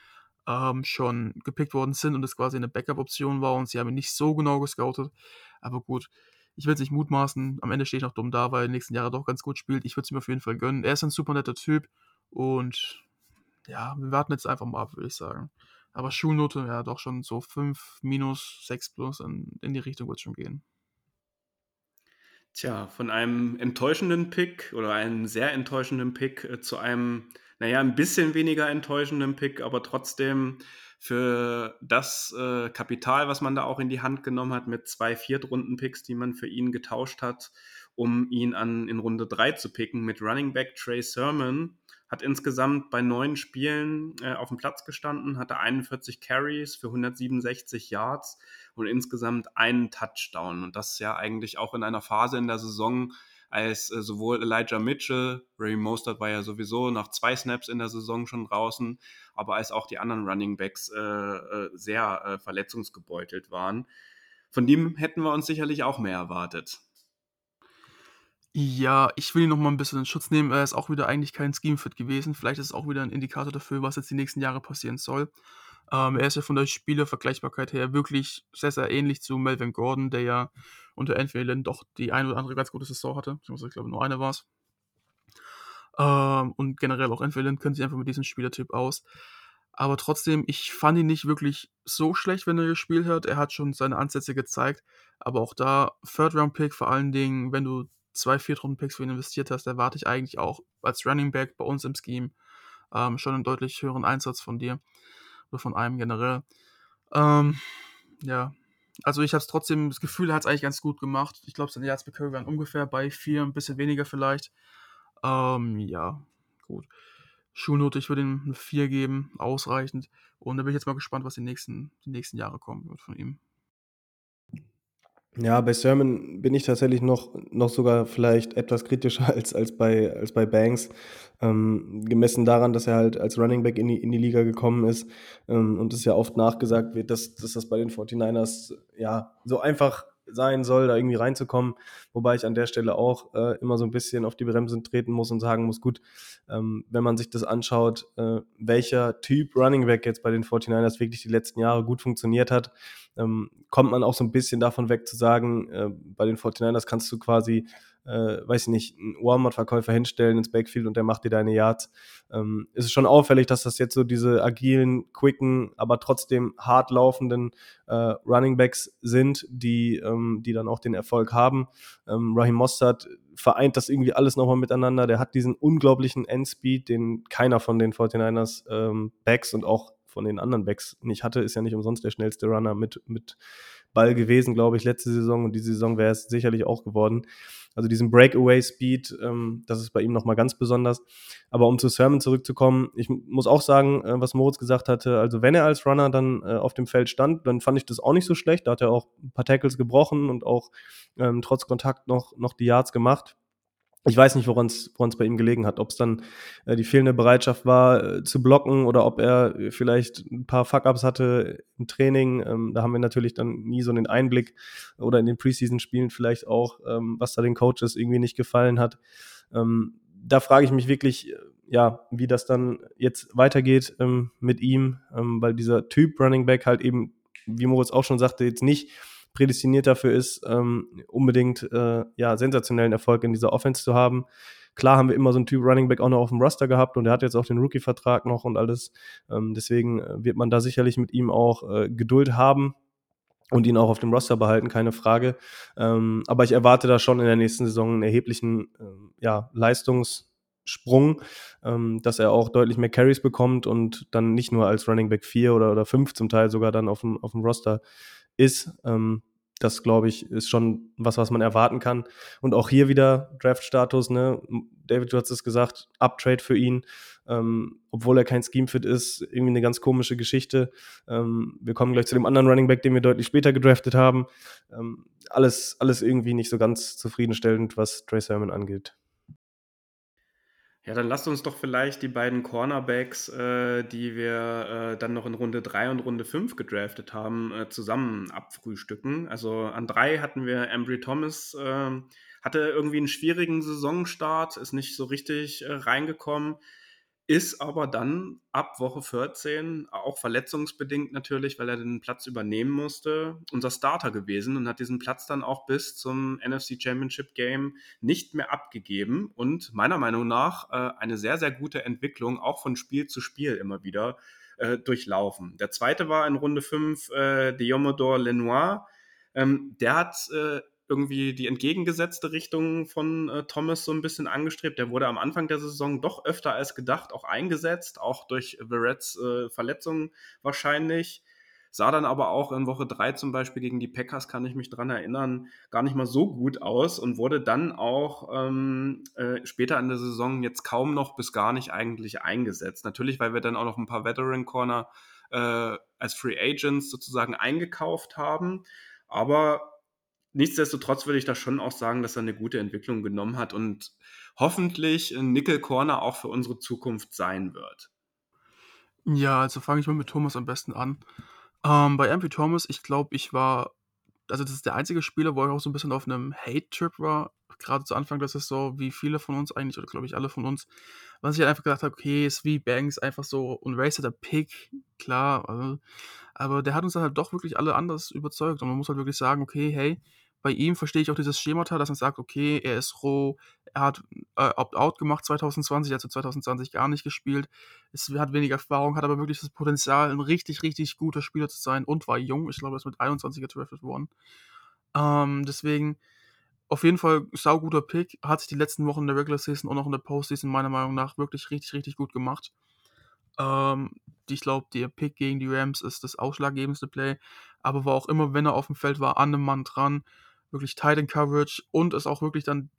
ähm, schon gepickt worden sind und es quasi eine Backup-Option war und sie haben ihn nicht so genau gescoutet. Aber gut, ich will es nicht mutmaßen. Am Ende stehe ich noch dumm da, weil er in den nächsten Jahren doch ganz gut spielt. Ich würde es ihm auf jeden Fall gönnen. Er ist ein super netter Typ und ja, wir warten jetzt einfach mal ab, würde ich sagen. Aber Schulnote, ja, doch schon so 5 minus 6 plus in, in die Richtung wird es schon gehen. Tja, von einem enttäuschenden Pick oder einem sehr enttäuschenden Pick äh, zu einem naja, ein bisschen weniger enttäuschenden Pick, aber trotzdem für das äh, Kapital, was man da auch in die Hand genommen hat, mit zwei Viertrunden-Picks, die man für ihn getauscht hat, um ihn an, in Runde 3 zu picken, mit Running Back Trey Sermon, hat insgesamt bei neun Spielen äh, auf dem Platz gestanden, hatte 41 Carries für 167 Yards und insgesamt einen Touchdown. Und das ja eigentlich auch in einer Phase in der Saison, als äh, sowohl Elijah Mitchell, Ray Mostert war ja sowieso nach zwei Snaps in der Saison schon draußen, aber als auch die anderen Running Backs äh, äh, sehr äh, verletzungsgebeutelt waren. Von dem hätten wir uns sicherlich auch mehr erwartet. Ja, ich will ihn noch mal ein bisschen in Schutz nehmen. Er ist auch wieder eigentlich kein Scheme-Fit gewesen. Vielleicht ist es auch wieder ein Indikator dafür, was jetzt die nächsten Jahre passieren soll. Ähm, er ist ja von der Spielervergleichbarkeit her wirklich sehr, sehr ähnlich zu Melvin Gordon, der ja unter Anthony doch die ein oder andere ganz gute Saison hatte. Ich glaube, nur eine war es. Ähm, und generell auch Lynn kennt sich einfach mit diesem Spielertyp aus. Aber trotzdem, ich fand ihn nicht wirklich so schlecht, wenn er gespielt hat. Er hat schon seine Ansätze gezeigt. Aber auch da, Third-Round-Pick vor allen Dingen, wenn du zwei Viertrunden-Picks für ihn investiert hast, erwarte ich eigentlich auch als Running Back bei uns im Scheme ähm, schon einen deutlich höheren Einsatz von dir oder von einem generell. Ähm, ja, also ich habe es trotzdem, das Gefühl, hat es eigentlich ganz gut gemacht. Ich glaube, seine Yards per Curry waren ungefähr bei vier, ein bisschen weniger vielleicht. Ähm, ja, gut. Schulnote, ich würde ihm eine 4 geben, ausreichend. Und da bin ich jetzt mal gespannt, was die nächsten, die nächsten Jahre kommen wird von ihm. Ja, bei Sermon bin ich tatsächlich noch, noch sogar vielleicht etwas kritischer als, als, bei, als bei Banks. Ähm, gemessen daran, dass er halt als Running Back in die, in die Liga gekommen ist ähm, und es ja oft nachgesagt wird, dass, dass das bei den 49ers ja so einfach sein soll, da irgendwie reinzukommen. Wobei ich an der Stelle auch äh, immer so ein bisschen auf die Bremsen treten muss und sagen muss, gut, ähm, wenn man sich das anschaut, äh, welcher Typ Running Back jetzt bei den 49ers wirklich die letzten Jahre gut funktioniert hat, ähm, kommt man auch so ein bisschen davon weg zu sagen, äh, bei den 49ers kannst du quasi äh, weiß ich nicht, einen Walmart-Verkäufer hinstellen ins Backfield und der macht dir deine Yards. Ähm, ist es schon auffällig, dass das jetzt so diese agilen, quicken, aber trotzdem hart laufenden äh, Running Backs sind, die, ähm, die dann auch den Erfolg haben. Ähm, Raheem Mostert vereint das irgendwie alles nochmal miteinander. Der hat diesen unglaublichen Endspeed, den keiner von den 49ers ähm, Backs und auch von den anderen Backs nicht hatte. Ist ja nicht umsonst der schnellste Runner mit, mit Ball gewesen, glaube ich, letzte Saison und diese Saison wäre es sicherlich auch geworden. Also diesen Breakaway-Speed, ähm, das ist bei ihm nochmal ganz besonders. Aber um zu Sermon zurückzukommen, ich muss auch sagen, äh, was Moritz gesagt hatte, also wenn er als Runner dann äh, auf dem Feld stand, dann fand ich das auch nicht so schlecht. Da hat er auch ein paar Tackles gebrochen und auch ähm, trotz Kontakt noch, noch die Yards gemacht ich weiß nicht, woran es bei ihm gelegen hat. Ob es dann äh, die fehlende Bereitschaft war, äh, zu blocken oder ob er vielleicht ein paar Fuck-Ups hatte im Training. Ähm, da haben wir natürlich dann nie so einen Einblick oder in den Preseason-Spielen vielleicht auch, ähm, was da den Coaches irgendwie nicht gefallen hat. Ähm, da frage ich mich wirklich, äh, ja, wie das dann jetzt weitergeht ähm, mit ihm, ähm, weil dieser Typ Running Back halt eben, wie Moritz auch schon sagte, jetzt nicht prädestiniert dafür ist, ähm, unbedingt äh, ja, sensationellen Erfolg in dieser Offense zu haben. Klar haben wir immer so einen Typ Running Back auch noch auf dem Roster gehabt und er hat jetzt auch den Rookie-Vertrag noch und alles. Ähm, deswegen äh, wird man da sicherlich mit ihm auch äh, Geduld haben und ihn auch auf dem Roster behalten, keine Frage. Ähm, aber ich erwarte da schon in der nächsten Saison einen erheblichen äh, ja, Leistungs- Sprung, ähm, dass er auch deutlich mehr Carries bekommt und dann nicht nur als Running Back 4 oder, oder 5 zum Teil sogar dann auf dem, auf dem Roster ist. Ähm, das, glaube ich, ist schon was, was man erwarten kann. Und auch hier wieder Draft-Status, ne? David, du hast es gesagt, Uptrade für ihn, ähm, obwohl er kein Scheme-Fit ist, irgendwie eine ganz komische Geschichte. Ähm, wir kommen gleich zu dem anderen Running Back, den wir deutlich später gedraftet haben. Ähm, alles, alles irgendwie nicht so ganz zufriedenstellend, was Trey Sermon angeht. Ja, dann lasst uns doch vielleicht die beiden Cornerbacks, äh, die wir äh, dann noch in Runde 3 und Runde 5 gedraftet haben, äh, zusammen abfrühstücken. Also an 3 hatten wir Embry Thomas, ähm, hatte irgendwie einen schwierigen Saisonstart, ist nicht so richtig äh, reingekommen ist aber dann ab Woche 14, auch verletzungsbedingt natürlich, weil er den Platz übernehmen musste, unser Starter gewesen und hat diesen Platz dann auch bis zum NFC Championship Game nicht mehr abgegeben und meiner Meinung nach äh, eine sehr, sehr gute Entwicklung auch von Spiel zu Spiel immer wieder äh, durchlaufen. Der zweite war in Runde 5 äh, Diomodor Lenoir. Ähm, der hat äh, irgendwie die entgegengesetzte Richtung von äh, Thomas so ein bisschen angestrebt. Der wurde am Anfang der Saison doch öfter als gedacht auch eingesetzt, auch durch Verretts äh, Verletzungen wahrscheinlich. Sah dann aber auch in Woche 3 zum Beispiel gegen die Packers, kann ich mich dran erinnern, gar nicht mal so gut aus und wurde dann auch ähm, äh, später in der Saison jetzt kaum noch bis gar nicht eigentlich eingesetzt. Natürlich, weil wir dann auch noch ein paar Veteran Corner äh, als Free Agents sozusagen eingekauft haben. Aber nichtsdestotrotz würde ich da schon auch sagen, dass er eine gute Entwicklung genommen hat und hoffentlich ein Nickel Corner auch für unsere Zukunft sein wird. Ja, also fange ich mal mit Thomas am besten an. Ähm, bei MP Thomas, ich glaube, ich war, also das ist der einzige Spieler, wo ich auch so ein bisschen auf einem Hate-Trip war. Gerade zu Anfang, das ist so wie viele von uns eigentlich, oder glaube ich alle von uns, was ich halt einfach gedacht habe, okay, ist wie Banks einfach so und Race der Pick, klar, also, aber der hat uns dann halt doch wirklich alle anders überzeugt und man muss halt wirklich sagen, okay, hey, bei ihm verstehe ich auch dieses Schemata, dass man sagt, okay, er ist roh, er hat äh, Opt-out gemacht 2020, also 2020 gar nicht gespielt, es hat weniger Erfahrung, hat aber wirklich das Potenzial, ein richtig, richtig guter Spieler zu sein und war jung. Ich glaube, er ist mit 21 gedraftet worden. Ähm, deswegen auf jeden Fall sauguter Pick, hat sich die letzten Wochen in der Regular Season und auch in der Postseason meiner Meinung nach wirklich richtig, richtig gut gemacht. Ähm, ich glaube, der Pick gegen die Rams ist das ausschlaggebendste Play, aber war auch immer, wenn er auf dem Feld war, an einem Mann dran wirklich Tight Coverage und ist auch wirklich dann,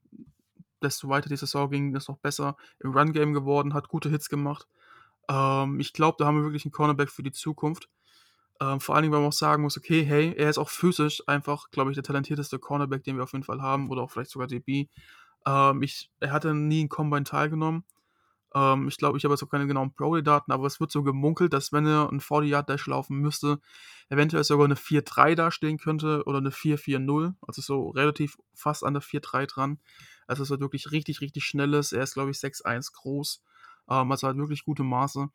desto weiter die Saison ging, ist noch besser im Run-Game geworden, hat gute Hits gemacht. Ähm, ich glaube, da haben wir wirklich einen Cornerback für die Zukunft. Ähm, vor allen Dingen, weil man auch sagen muss, okay, hey, er ist auch physisch einfach, glaube ich, der talentierteste Cornerback, den wir auf jeden Fall haben, oder auch vielleicht sogar DB. Ähm, ich, er hatte nie in Combine teilgenommen. Ähm, ich glaube, ich habe jetzt auch keine genauen Pro-Daten, aber es wird so gemunkelt, dass wenn er einen 40-Yard-Dash laufen müsste, eventuell sogar eine 4-3 dastehen könnte oder eine 4-4-0. Also so relativ fast an der 4-3 dran. Also es wird wirklich richtig, richtig schnelles. Er ist, glaube ich, 6-1 groß. Ähm, also hat wirklich gute Maße.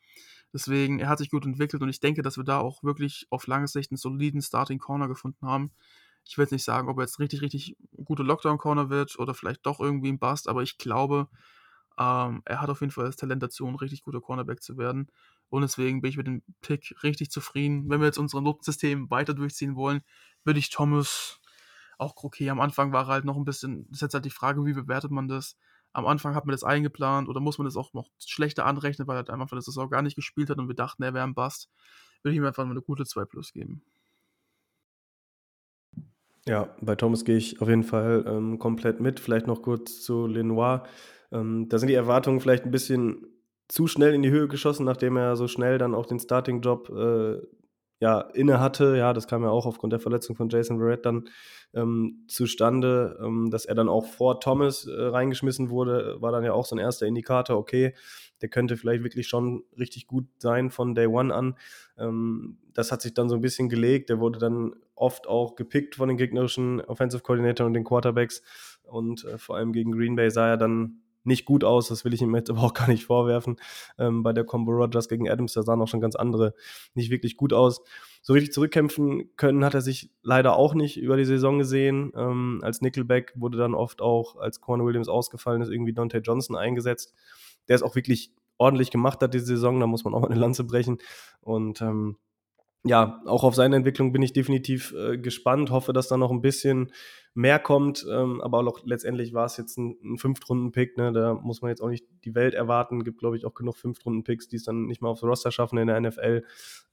Deswegen, er hat sich gut entwickelt und ich denke, dass wir da auch wirklich auf lange Sicht einen soliden Starting Corner gefunden haben. Ich will jetzt nicht sagen, ob er jetzt richtig, richtig gute Lockdown Corner wird oder vielleicht doch irgendwie ein Bust, aber ich glaube, ähm, er hat auf jeden Fall das Talent dazu, ein richtig guter Cornerback zu werden. Und deswegen bin ich mit dem Pick richtig zufrieden. Wenn wir jetzt unser Notensystem weiter durchziehen wollen, würde ich Thomas auch okay. Am Anfang war er halt noch ein bisschen, das ist jetzt halt die Frage, wie bewertet man das? Am Anfang hat man das eingeplant oder muss man das auch noch schlechter anrechnen, weil er halt am Anfang das auch gar nicht gespielt hat und wir dachten, er wäre ein Bust. Würde ich ihm einfach mal eine gute 2 Plus geben. Ja, bei Thomas gehe ich auf jeden Fall ähm, komplett mit. Vielleicht noch kurz zu Lenoir. Ähm, da sind die Erwartungen vielleicht ein bisschen zu schnell in die Höhe geschossen, nachdem er so schnell dann auch den Starting-Job äh, ja, inne hatte. Ja, das kam ja auch aufgrund der Verletzung von Jason Verrett dann ähm, zustande, ähm, dass er dann auch vor Thomas äh, reingeschmissen wurde, war dann ja auch so ein erster Indikator, okay, der könnte vielleicht wirklich schon richtig gut sein von Day One an. Ähm, das hat sich dann so ein bisschen gelegt. Der wurde dann oft auch gepickt von den gegnerischen Offensive Coordinator und den Quarterbacks. Und äh, vor allem gegen Green Bay sah er dann nicht gut aus, das will ich ihm jetzt aber auch gar nicht vorwerfen. Ähm, bei der Combo Rogers gegen Adams, da sahen auch schon ganz andere nicht wirklich gut aus. So richtig zurückkämpfen können hat er sich leider auch nicht über die Saison gesehen. Ähm, als Nickelback wurde dann oft auch, als Corner Williams ausgefallen ist, irgendwie Dante Johnson eingesetzt. Der ist auch wirklich ordentlich gemacht hat diese Saison, da muss man auch mal eine Lanze brechen. Und ähm, ja, auch auf seine Entwicklung bin ich definitiv äh, gespannt, hoffe, dass da noch ein bisschen mehr kommt, ähm, aber auch letztendlich war es jetzt ein, ein Fünftrunden-Pick, ne? da muss man jetzt auch nicht die Welt erwarten, gibt glaube ich auch genug Fünftrunden-Picks, die es dann nicht mal aufs Roster schaffen in der NFL.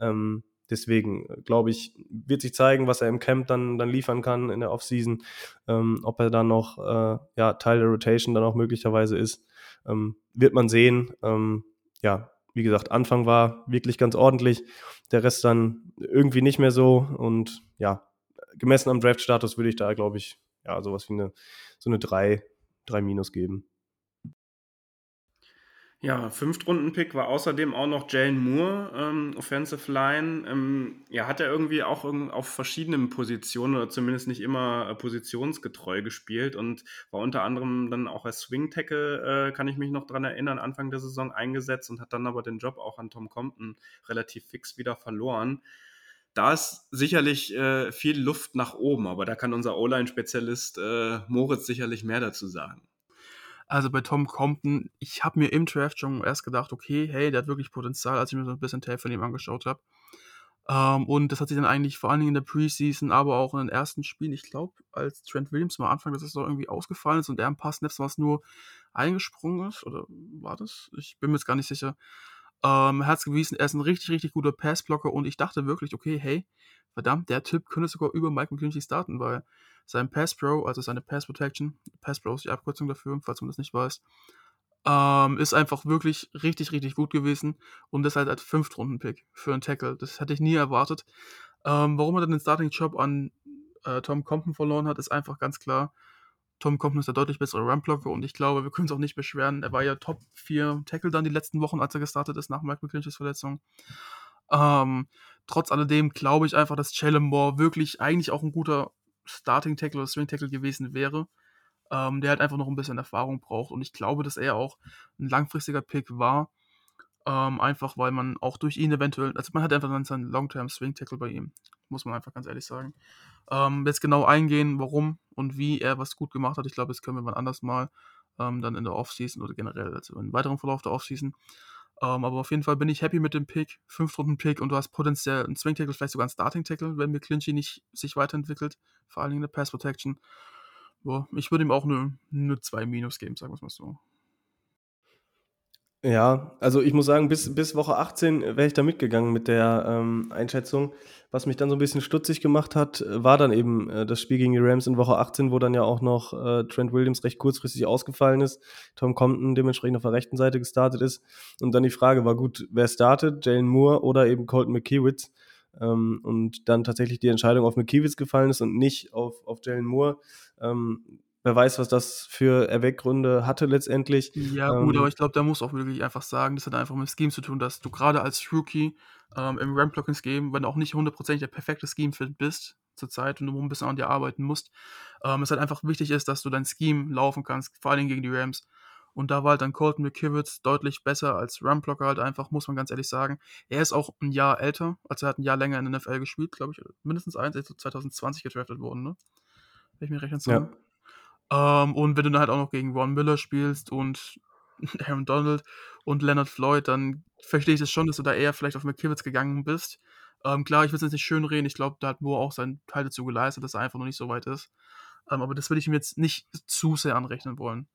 Ähm, deswegen glaube ich, wird sich zeigen, was er im Camp dann, dann liefern kann in der Offseason, ähm, ob er dann noch äh, ja, Teil der Rotation dann auch möglicherweise ist, ähm, wird man sehen. Ähm, ja, wie gesagt, Anfang war wirklich ganz ordentlich, der Rest dann irgendwie nicht mehr so und ja, gemessen am Draft-Status würde ich da, glaube ich, ja, sowas wie eine, so eine 3, 3 Minus geben. Ja, Fünftrunden-Pick war außerdem auch noch Jalen Moore, ähm, Offensive Line. Ähm, ja, hat er irgendwie auch auf verschiedenen Positionen oder zumindest nicht immer äh, positionsgetreu gespielt und war unter anderem dann auch als Swing-Tackle, äh, kann ich mich noch dran erinnern, Anfang der Saison eingesetzt und hat dann aber den Job auch an Tom Compton relativ fix wieder verloren. Da ist sicherlich äh, viel Luft nach oben, aber da kann unser O-Line-Spezialist äh, Moritz sicherlich mehr dazu sagen. Also bei Tom Compton, ich habe mir im Draft schon erst gedacht, okay, hey, der hat wirklich Potenzial, als ich mir so ein bisschen Tape von ihm angeschaut habe. Ähm, und das hat sich dann eigentlich vor allen Dingen in der Preseason, aber auch in den ersten Spielen, ich glaube, als Trent Williams mal Anfang der Saison irgendwie ausgefallen ist und er ein paar Snaps was nur eingesprungen ist, oder war das? Ich bin mir jetzt gar nicht sicher. Ähm, hat es gewiesen, er ist ein richtig, richtig guter Passblocker und ich dachte wirklich, okay, hey, verdammt, der Typ könnte sogar über Mike McClinchy starten, weil sein Pass Pro, also seine Pass Protection, Pass Pro ist die Abkürzung dafür, falls man das nicht weiß, ähm, ist einfach wirklich richtig, richtig gut gewesen und das halt als Fünftrunden-Pick für einen Tackle. Das hätte ich nie erwartet. Ähm, warum er dann den Starting-Job an äh, Tom Compton verloren hat, ist einfach ganz klar. Tom Compton ist der deutlich bessere Run-Blocker und ich glaube, wir können es auch nicht beschweren. Er war ja Top 4 Tackle dann die letzten Wochen, als er gestartet ist nach Mike McClinchys Verletzung. Ähm, trotz alledem glaube ich einfach, dass Jalen Moore wirklich eigentlich auch ein guter Starting Tackle oder Swing Tackle gewesen wäre, ähm, der halt einfach noch ein bisschen Erfahrung braucht. Und ich glaube, dass er auch ein langfristiger Pick war, ähm, einfach weil man auch durch ihn eventuell, also man hat einfach dann seinen Long-Term Swing Tackle bei ihm, muss man einfach ganz ehrlich sagen. Ähm, jetzt genau eingehen, warum und wie er was gut gemacht hat, ich glaube, das können wir mal anders mal ähm, dann in der Offseason oder generell, also im weiteren Verlauf der Offseason. Um, ähm, aber auf jeden Fall bin ich happy mit dem Pick. Fünf-Runden-Pick und du hast potenziell einen Swing-Tackle, vielleicht sogar einen Starting-Tackle, wenn mir Clinchy nicht sich weiterentwickelt. Vor allen Dingen eine Pass-Protection. Boah, ich würde ihm auch eine, eine 2 Minus geben, sagen wir es mal so. Ja, also ich muss sagen, bis, bis Woche 18 wäre ich da mitgegangen mit der ähm, Einschätzung. Was mich dann so ein bisschen stutzig gemacht hat, war dann eben äh, das Spiel gegen die Rams in Woche 18, wo dann ja auch noch äh, Trent Williams recht kurzfristig ausgefallen ist, Tom Compton dementsprechend auf der rechten Seite gestartet ist. Und dann die Frage war, gut, wer startet, Jalen Moore oder eben Colton McKiewicz? Ähm, und dann tatsächlich die Entscheidung auf McKiewicz gefallen ist und nicht auf, auf Jalen Moore. Ähm, wer weiß, was das für Erweckgründe hatte letztendlich. Ja, gut, ähm, aber ich glaube, da muss auch wirklich einfach sagen, das hat einfach mit Scheme zu tun, dass du gerade als Rookie ähm, im Ramp-Blocking-Scheme, wenn du auch nicht hundertprozentig der perfekte Scheme-Fit bist zurzeit und du ein bisschen an dir arbeiten musst, ähm, es halt einfach wichtig ist, dass du dein Scheme laufen kannst, vor allem gegen die Rams. Und da war halt dann Colton McKivitz deutlich besser als Run-Blocker halt einfach, muss man ganz ehrlich sagen. Er ist auch ein Jahr älter, also er hat ein Jahr länger in der NFL gespielt, glaube ich, mindestens eins, er ist 2020 gedraftet worden, ne? Wenn ich mir recht entsinne. Ja. Ähm, und wenn du dann halt auch noch gegen Ron Miller spielst und Aaron Donald und Leonard Floyd, dann verstehe ich das schon, dass du da eher vielleicht auf McKivitz gegangen bist. Ähm, klar, ich will es jetzt nicht schön reden. Ich glaube, da hat Moore auch seinen Teil dazu geleistet, dass er einfach noch nicht so weit ist. Ähm, aber das würde ich ihm jetzt nicht zu sehr anrechnen wollen.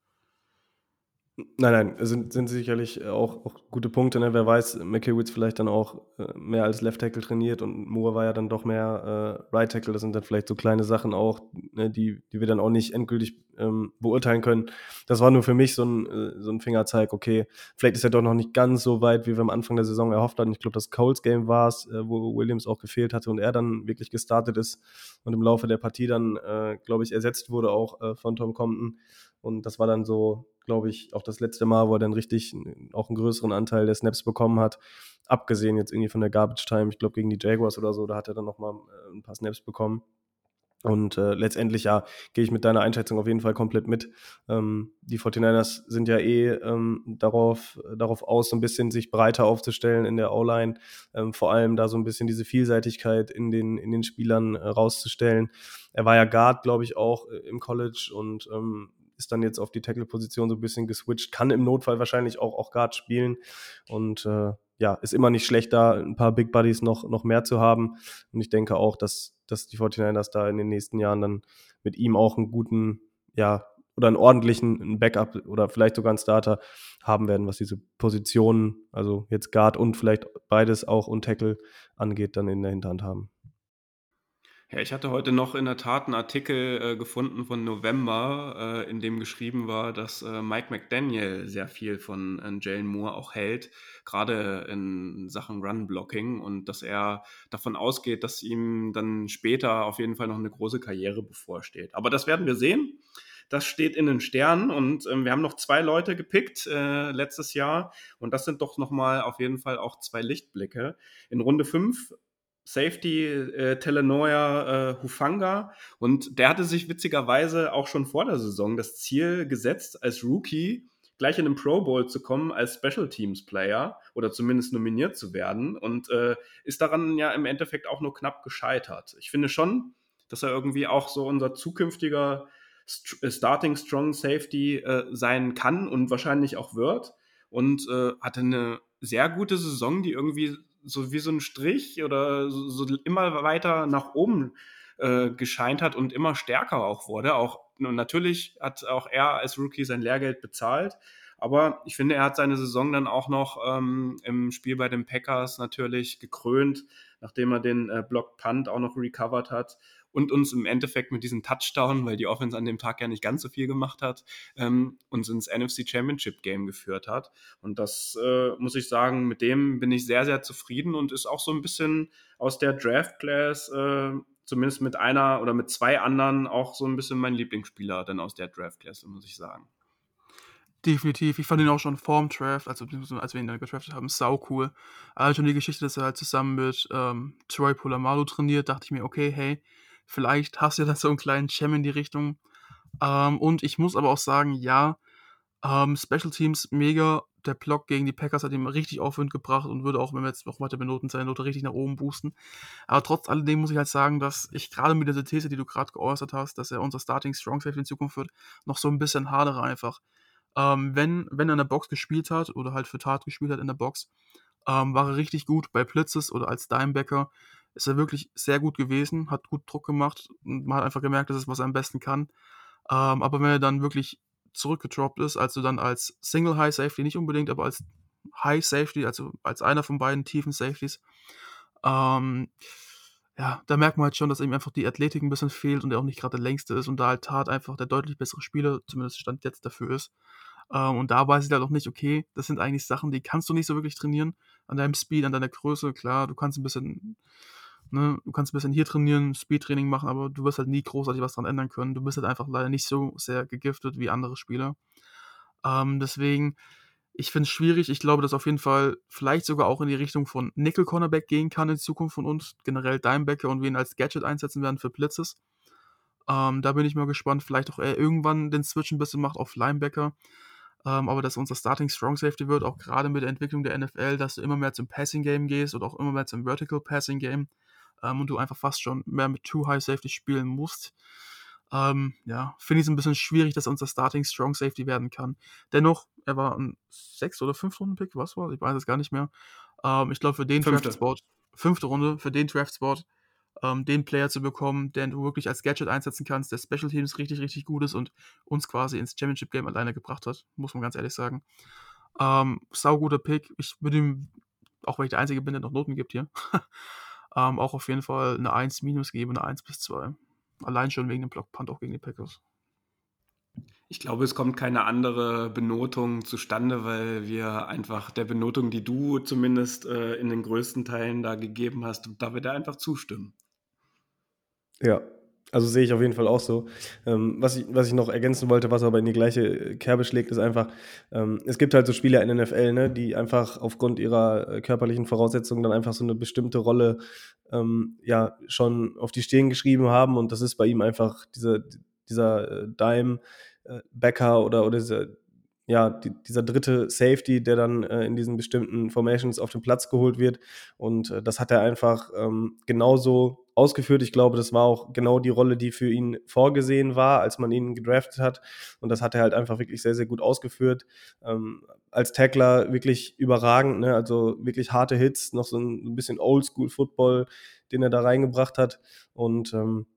Nein, nein, sind, sind sicherlich auch, auch gute Punkte. Ne? Wer weiß, McKiewicz vielleicht dann auch äh, mehr als Left Tackle trainiert und Moore war ja dann doch mehr äh, Right Tackle. Das sind dann vielleicht so kleine Sachen auch, ne, die, die wir dann auch nicht endgültig ähm, beurteilen können. Das war nur für mich so ein, äh, so ein Fingerzeig, okay, vielleicht ist er doch noch nicht ganz so weit, wie wir am Anfang der Saison erhofft hatten. Ich glaube, das Coles Game war es, äh, wo Williams auch gefehlt hatte und er dann wirklich gestartet ist und im Laufe der Partie dann, glaube ich, ersetzt wurde auch von Tom Compton. Und das war dann so glaube ich, auch das letzte Mal, wo er dann richtig auch einen größeren Anteil der Snaps bekommen hat. Abgesehen jetzt irgendwie von der Garbage Time, ich glaube gegen die Jaguars oder so, da hat er dann nochmal äh, ein paar Snaps bekommen. Und äh, letztendlich, ja, gehe ich mit deiner Einschätzung auf jeden Fall komplett mit. Ähm, die 49ers sind ja eh ähm, darauf, darauf aus, so ein bisschen sich breiter aufzustellen in der O-Line. Ähm, vor allem da so ein bisschen diese Vielseitigkeit in den, in den Spielern äh, rauszustellen. Er war ja Guard, glaube ich, auch äh, im College und ähm, ist dann jetzt auf die Tackle-Position so ein bisschen geswitcht, kann im Notfall wahrscheinlich auch, auch Guard spielen. Und äh, ja, ist immer nicht schlecht, da ein paar Big Buddies noch, noch mehr zu haben. Und ich denke auch, dass, dass die 49ers da in den nächsten Jahren dann mit ihm auch einen guten, ja, oder einen ordentlichen Backup oder vielleicht sogar einen Starter haben werden, was diese Positionen, also jetzt Guard und vielleicht beides auch und Tackle angeht, dann in der Hinterhand haben. Ja, ich hatte heute noch in der Tat einen Artikel äh, gefunden von November, äh, in dem geschrieben war, dass äh, Mike McDaniel sehr viel von äh, Jalen Moore auch hält, gerade in Sachen Run-Blocking und dass er davon ausgeht, dass ihm dann später auf jeden Fall noch eine große Karriere bevorsteht. Aber das werden wir sehen. Das steht in den Sternen und ähm, wir haben noch zwei Leute gepickt äh, letztes Jahr und das sind doch nochmal auf jeden Fall auch zwei Lichtblicke. In Runde 5 Safety äh, Telenoia äh, Hufanga. Und der hatte sich witzigerweise auch schon vor der Saison das Ziel gesetzt, als Rookie gleich in den Pro Bowl zu kommen als Special Teams Player oder zumindest nominiert zu werden. Und äh, ist daran ja im Endeffekt auch nur knapp gescheitert. Ich finde schon, dass er irgendwie auch so unser zukünftiger St äh, Starting Strong Safety äh, sein kann und wahrscheinlich auch wird. Und äh, hatte eine sehr gute Saison, die irgendwie so wie so ein Strich oder so, so immer weiter nach oben äh, gescheint hat und immer stärker auch wurde. Auch natürlich hat auch er als Rookie sein Lehrgeld bezahlt. Aber ich finde, er hat seine Saison dann auch noch ähm, im Spiel bei den Packers natürlich gekrönt, nachdem er den äh, Block Punt auch noch recovered hat und uns im Endeffekt mit diesem Touchdown, weil die Offense an dem Tag ja nicht ganz so viel gemacht hat, ähm, uns ins NFC Championship Game geführt hat. Und das äh, muss ich sagen, mit dem bin ich sehr, sehr zufrieden und ist auch so ein bisschen aus der Draft Class, äh, zumindest mit einer oder mit zwei anderen, auch so ein bisschen mein Lieblingsspieler dann aus der Draft Class, muss ich sagen. Definitiv. Ich fand ihn auch schon vorm Draft, also als wir ihn dann gedraftet haben, sau cool. Also schon die Geschichte, dass er halt zusammen mit ähm, Troy Polamalu trainiert, dachte ich mir, okay, hey, Vielleicht hast du ja da so einen kleinen Cem in die Richtung. Ähm, und ich muss aber auch sagen, ja, ähm, Special Teams mega. Der Block gegen die Packers hat ihm richtig Aufwind gebracht und würde auch, wenn wir jetzt noch weiter benoten, seine Note richtig nach oben boosten. Aber trotz alledem muss ich halt sagen, dass ich gerade mit dieser These, die du gerade geäußert hast, dass er unser Starting Strong Safety in Zukunft wird, noch so ein bisschen hadere einfach. Ähm, wenn, wenn er in der Box gespielt hat oder halt für Tat gespielt hat in der Box, ähm, war er richtig gut bei Blitzes oder als Dimebacker ist er wirklich sehr gut gewesen, hat gut Druck gemacht und man hat einfach gemerkt, das ist, was er am besten kann. Ähm, aber wenn er dann wirklich zurückgedroppt ist, also dann als Single High Safety, nicht unbedingt, aber als High Safety, also als einer von beiden tiefen Safeties, ähm, ja, da merkt man halt schon, dass ihm einfach die Athletik ein bisschen fehlt und er auch nicht gerade der längste ist und da halt Tat einfach der deutlich bessere Spieler, zumindest Stand jetzt dafür ist. Ähm, und da weiß ich halt auch nicht, okay, das sind eigentlich Sachen, die kannst du nicht so wirklich trainieren. An deinem Speed, an deiner Größe, klar, du kannst ein bisschen Ne? Du kannst ein bisschen hier trainieren, Speedtraining machen, aber du wirst halt nie großartig was dran ändern können. Du bist halt einfach leider nicht so sehr gegiftet wie andere Spieler. Ähm, deswegen, ich finde es schwierig. Ich glaube, dass auf jeden Fall vielleicht sogar auch in die Richtung von Nickel Cornerback gehen kann in Zukunft von uns. Generell Dimebacker und wen als Gadget einsetzen werden für Blitzes. Ähm, da bin ich mal gespannt. Vielleicht auch er irgendwann den Switch ein bisschen macht auf Linebacker. Ähm, aber dass unser Starting Strong Safety wird, auch gerade mit der Entwicklung der NFL, dass du immer mehr zum Passing Game gehst oder auch immer mehr zum Vertical Passing Game ähm, und du einfach fast schon mehr mit Too High Safety spielen musst. Ähm, ja, finde ich es ein bisschen schwierig, dass unser Starting Strong Safety werden kann. Dennoch, er war ein 6- oder 5-Runden-Pick, was war Ich weiß es gar nicht mehr. Ähm, ich glaube, für den Draft-Spot, fünfte Runde, für den Draft-Spot, ähm, den Player zu bekommen, den du wirklich als Gadget einsetzen kannst, der Special Teams richtig, richtig gut ist und uns quasi ins Championship-Game alleine gebracht hat, muss man ganz ehrlich sagen. Ähm, sauguter Pick. Ich würde ihm, auch weil ich der Einzige bin, der noch Noten gibt hier, ähm, auch auf jeden Fall eine 1 minus gebe, eine 1 bis 2. Allein schon wegen dem Blockpunt auch gegen die Packers. Ich glaube, es kommt keine andere Benotung zustande, weil wir einfach der Benotung, die du zumindest äh, in den größten Teilen da gegeben hast, da wir da einfach zustimmen. Ja, also sehe ich auf jeden Fall auch so. Ähm, was, ich, was ich noch ergänzen wollte, was aber in die gleiche Kerbe schlägt, ist einfach, ähm, es gibt halt so Spieler in der NFL, ne, die einfach aufgrund ihrer äh, körperlichen Voraussetzungen dann einfach so eine bestimmte Rolle ähm, ja schon auf die Stirn geschrieben haben und das ist bei ihm einfach diese, dieser äh, Dime-Backer äh, oder, oder dieser ja, die, dieser dritte Safety, der dann äh, in diesen bestimmten Formations auf den Platz geholt wird. Und äh, das hat er einfach ähm, genauso ausgeführt. Ich glaube, das war auch genau die Rolle, die für ihn vorgesehen war, als man ihn gedraftet hat. Und das hat er halt einfach wirklich sehr, sehr gut ausgeführt. Ähm, als Tackler wirklich überragend, ne? also wirklich harte Hits, noch so ein bisschen Oldschool-Football, den er da reingebracht hat. Und ähm,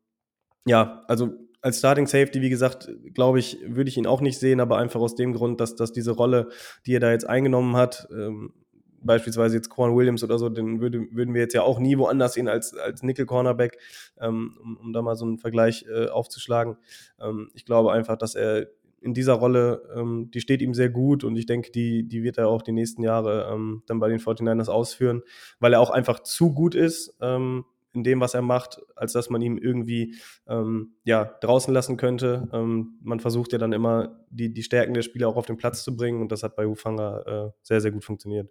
ja, also als Starting Safety, wie gesagt, glaube ich, würde ich ihn auch nicht sehen, aber einfach aus dem Grund, dass, dass diese Rolle, die er da jetzt eingenommen hat, ähm, beispielsweise jetzt Quan Williams oder so, den würde, würden wir jetzt ja auch nie woanders sehen als, als Nickel-Cornerback, ähm, um, um da mal so einen Vergleich äh, aufzuschlagen. Ähm, ich glaube einfach, dass er in dieser Rolle, ähm, die steht ihm sehr gut und ich denke, die, die wird er auch die nächsten Jahre ähm, dann bei den 49ers ausführen, weil er auch einfach zu gut ist. Ähm, in dem, was er macht, als dass man ihm irgendwie ähm, ja, draußen lassen könnte. Ähm, man versucht ja dann immer, die, die Stärken der Spieler auch auf den Platz zu bringen und das hat bei Hufanga äh, sehr, sehr gut funktioniert.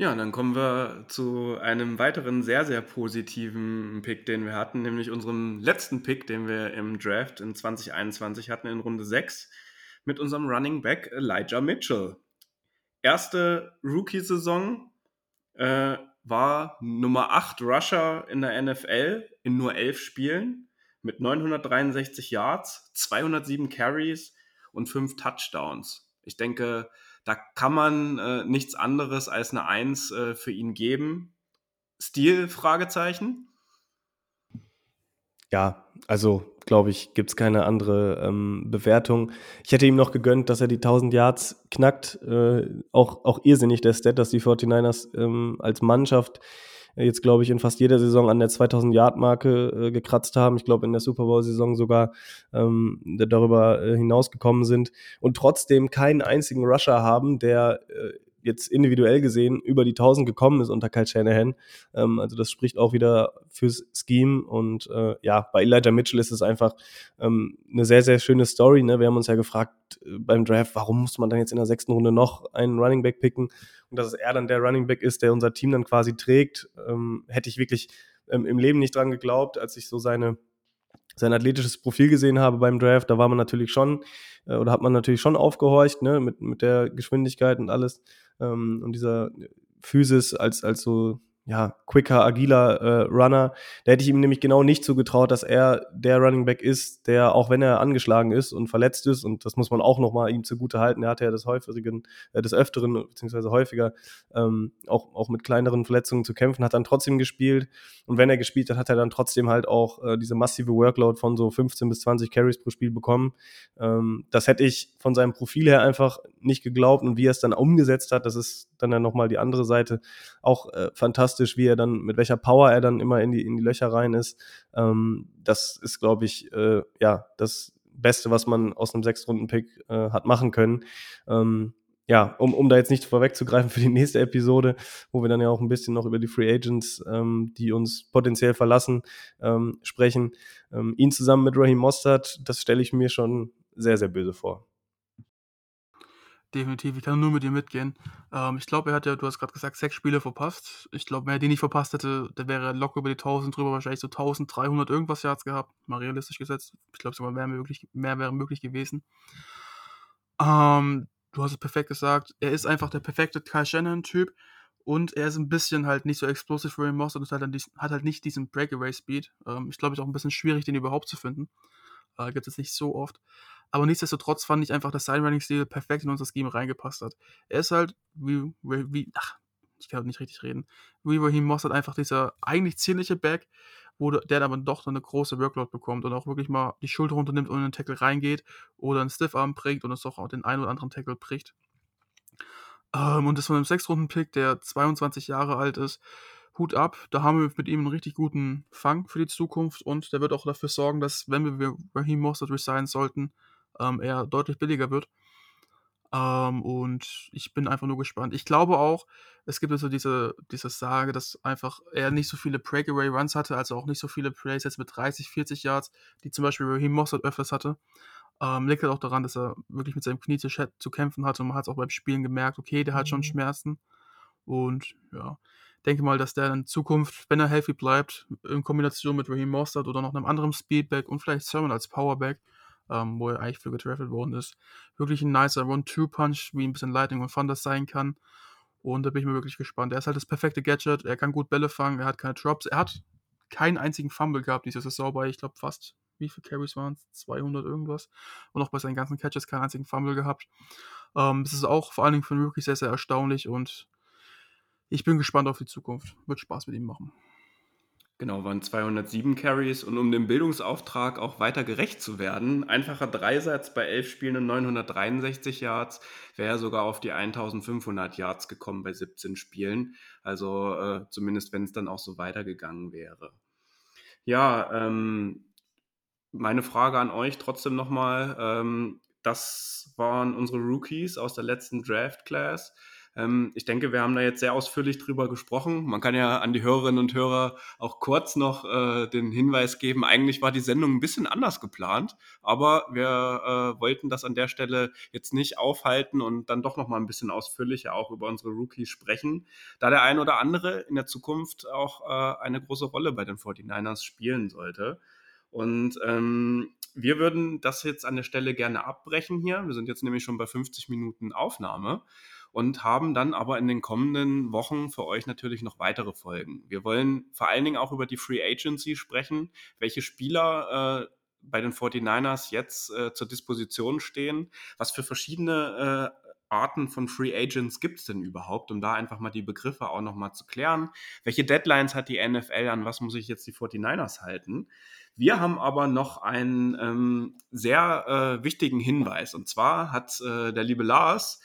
Ja, dann kommen wir zu einem weiteren sehr, sehr positiven Pick, den wir hatten, nämlich unserem letzten Pick, den wir im Draft in 2021 hatten, in Runde 6, mit unserem Running Back Elijah Mitchell. Erste Rookie-Saison, äh, war Nummer 8 Rusher in der NFL in nur 11 Spielen mit 963 Yards, 207 Carries und 5 Touchdowns. Ich denke, da kann man äh, nichts anderes als eine 1 äh, für ihn geben. Stil? Fragezeichen. Ja, also glaube ich, gibt es keine andere ähm, Bewertung. Ich hätte ihm noch gegönnt, dass er die 1000 Yards knackt. Äh, auch, auch irrsinnig der Stat, dass die 49ers ähm, als Mannschaft jetzt, glaube ich, in fast jeder Saison an der 2000 Yard Marke äh, gekratzt haben. Ich glaube, in der Super Bowl Saison sogar ähm, darüber äh, hinausgekommen sind und trotzdem keinen einzigen Rusher haben, der äh, jetzt individuell gesehen über die 1000 gekommen ist unter Kyle Shanahan. Ähm, also das spricht auch wieder fürs Scheme und äh, ja, bei Elijah Mitchell ist es einfach ähm, eine sehr, sehr schöne Story. Ne? Wir haben uns ja gefragt äh, beim Draft, warum muss man dann jetzt in der sechsten Runde noch einen Running Back picken und dass er dann der Running Back ist, der unser Team dann quasi trägt, ähm, hätte ich wirklich ähm, im Leben nicht dran geglaubt, als ich so seine sein athletisches Profil gesehen habe beim Draft, da war man natürlich schon, äh, oder hat man natürlich schon aufgehorcht, ne, mit, mit der Geschwindigkeit und alles. Ähm, und dieser Physis als, als so ja, quicker, agiler äh, Runner. Da hätte ich ihm nämlich genau nicht zugetraut, dass er der Running Back ist, der, auch wenn er angeschlagen ist und verletzt ist, und das muss man auch nochmal ihm zugute halten, er hatte ja des häufigen, äh, des Öfteren, beziehungsweise häufiger, ähm, auch, auch mit kleineren Verletzungen zu kämpfen, hat dann trotzdem gespielt. Und wenn er gespielt hat, hat er dann trotzdem halt auch äh, diese massive Workload von so 15 bis 20 Carries pro Spiel bekommen. Ähm, das hätte ich von seinem Profil her einfach nicht geglaubt und wie er es dann umgesetzt hat, das ist dann ja nochmal die andere Seite, auch äh, fantastisch, wie er dann, mit welcher Power er dann immer in die, in die Löcher rein ist. Ähm, das ist, glaube ich, äh, ja, das Beste, was man aus einem Sechs-Runden-Pick äh, hat machen können. Ähm, ja, um, um da jetzt nicht vorwegzugreifen für die nächste Episode, wo wir dann ja auch ein bisschen noch über die Free Agents, ähm, die uns potenziell verlassen, ähm, sprechen. Ähm, ihn zusammen mit Raheem Mostert, das stelle ich mir schon sehr, sehr böse vor definitiv. Ich kann nur mit dir mitgehen. Ähm, ich glaube, er hat ja, du hast gerade gesagt, sechs Spiele verpasst. Ich glaube, wenn er die nicht verpasst hätte, der wäre locker über die 1000 drüber, wahrscheinlich so 1300 irgendwas Yards gehabt, mal realistisch gesetzt. Ich glaube sogar mehr, möglich, mehr wäre möglich gewesen. Ähm, du hast es perfekt gesagt. Er ist einfach der perfekte Kyle Shannon-Typ und er ist ein bisschen halt nicht so explosive für Moss und hat, hat halt nicht diesen Breakaway-Speed. Ähm, ich glaube, es ist auch ein bisschen schwierig, den überhaupt zu finden. Äh, Gibt es nicht so oft. Aber nichtsdestotrotz fand ich einfach, dass sein Running-Stil perfekt in unser Scheme reingepasst hat. Er ist halt, wie, wie ach, ich kann nicht richtig reden, wie Raheem Moss hat einfach dieser eigentlich zierliche Back, wo der aber doch eine große Workload bekommt und auch wirklich mal die Schulter runternimmt und in den Tackle reingeht oder einen Stiffarm bringt und es doch auch den einen oder anderen Tackle bricht. Ähm, und das von einem 6-Runden-Pick, der 22 Jahre alt ist, Hut ab, da haben wir mit ihm einen richtig guten Fang für die Zukunft und der wird auch dafür sorgen, dass, wenn wir Raheem Mostert resignen sollten, ähm, er deutlich billiger wird. Ähm, und ich bin einfach nur gespannt. Ich glaube auch, es gibt also diese, diese Sage, dass einfach er nicht so viele Breakaway Runs hatte, also auch nicht so viele Plays jetzt mit 30, 40 Yards, die zum Beispiel Raheem Mossad öfters hatte. Ähm, liegt halt auch daran, dass er wirklich mit seinem Knie zu, zu kämpfen hatte und man hat es auch beim Spielen gemerkt, okay, der hat schon mhm. Schmerzen. Und ja, denke mal, dass der in Zukunft, wenn er healthy bleibt, in Kombination mit Raheem Mostert oder noch einem anderen Speedback und vielleicht Sermon als Powerback, ähm, wo er eigentlich für getraftet worden ist. Wirklich ein nicer One-Two-Punch, wie ein bisschen Lightning und Thunder sein kann. Und da bin ich mir wirklich gespannt. Er ist halt das perfekte Gadget, er kann gut Bälle fangen, er hat keine Drops, er hat keinen einzigen Fumble gehabt diese Saison bei, ich glaube, fast, wie viele Carries waren es? 200 irgendwas. Und auch bei seinen ganzen Catches keinen einzigen Fumble gehabt. Ähm, das ist auch vor allen Dingen für einen Rookie sehr, sehr erstaunlich und ich bin gespannt auf die Zukunft. Wird Spaß mit ihm machen. Genau, waren 207 Carries und um dem Bildungsauftrag auch weiter gerecht zu werden, einfacher Dreisatz bei 11 Spielen und 963 Yards, wäre sogar auf die 1500 Yards gekommen bei 17 Spielen. Also äh, zumindest, wenn es dann auch so weitergegangen wäre. Ja, ähm, meine Frage an euch trotzdem nochmal. Ähm, das waren unsere Rookies aus der letzten Draft Class. Ähm, ich denke, wir haben da jetzt sehr ausführlich drüber gesprochen. Man kann ja an die Hörerinnen und Hörer auch kurz noch äh, den Hinweis geben, eigentlich war die Sendung ein bisschen anders geplant, aber wir äh, wollten das an der Stelle jetzt nicht aufhalten und dann doch noch mal ein bisschen ausführlicher auch über unsere Rookies sprechen, da der ein oder andere in der Zukunft auch äh, eine große Rolle bei den 49ers spielen sollte. Und ähm, wir würden das jetzt an der Stelle gerne abbrechen hier. Wir sind jetzt nämlich schon bei 50 Minuten Aufnahme und haben dann aber in den kommenden Wochen für euch natürlich noch weitere Folgen. Wir wollen vor allen Dingen auch über die Free Agency sprechen, welche Spieler äh, bei den 49ers jetzt äh, zur Disposition stehen, was für verschiedene äh, Arten von Free Agents gibt es denn überhaupt, um da einfach mal die Begriffe auch nochmal zu klären. Welche Deadlines hat die NFL, an was muss ich jetzt die 49ers halten? Wir haben aber noch einen ähm, sehr äh, wichtigen Hinweis. Und zwar hat äh, der liebe Lars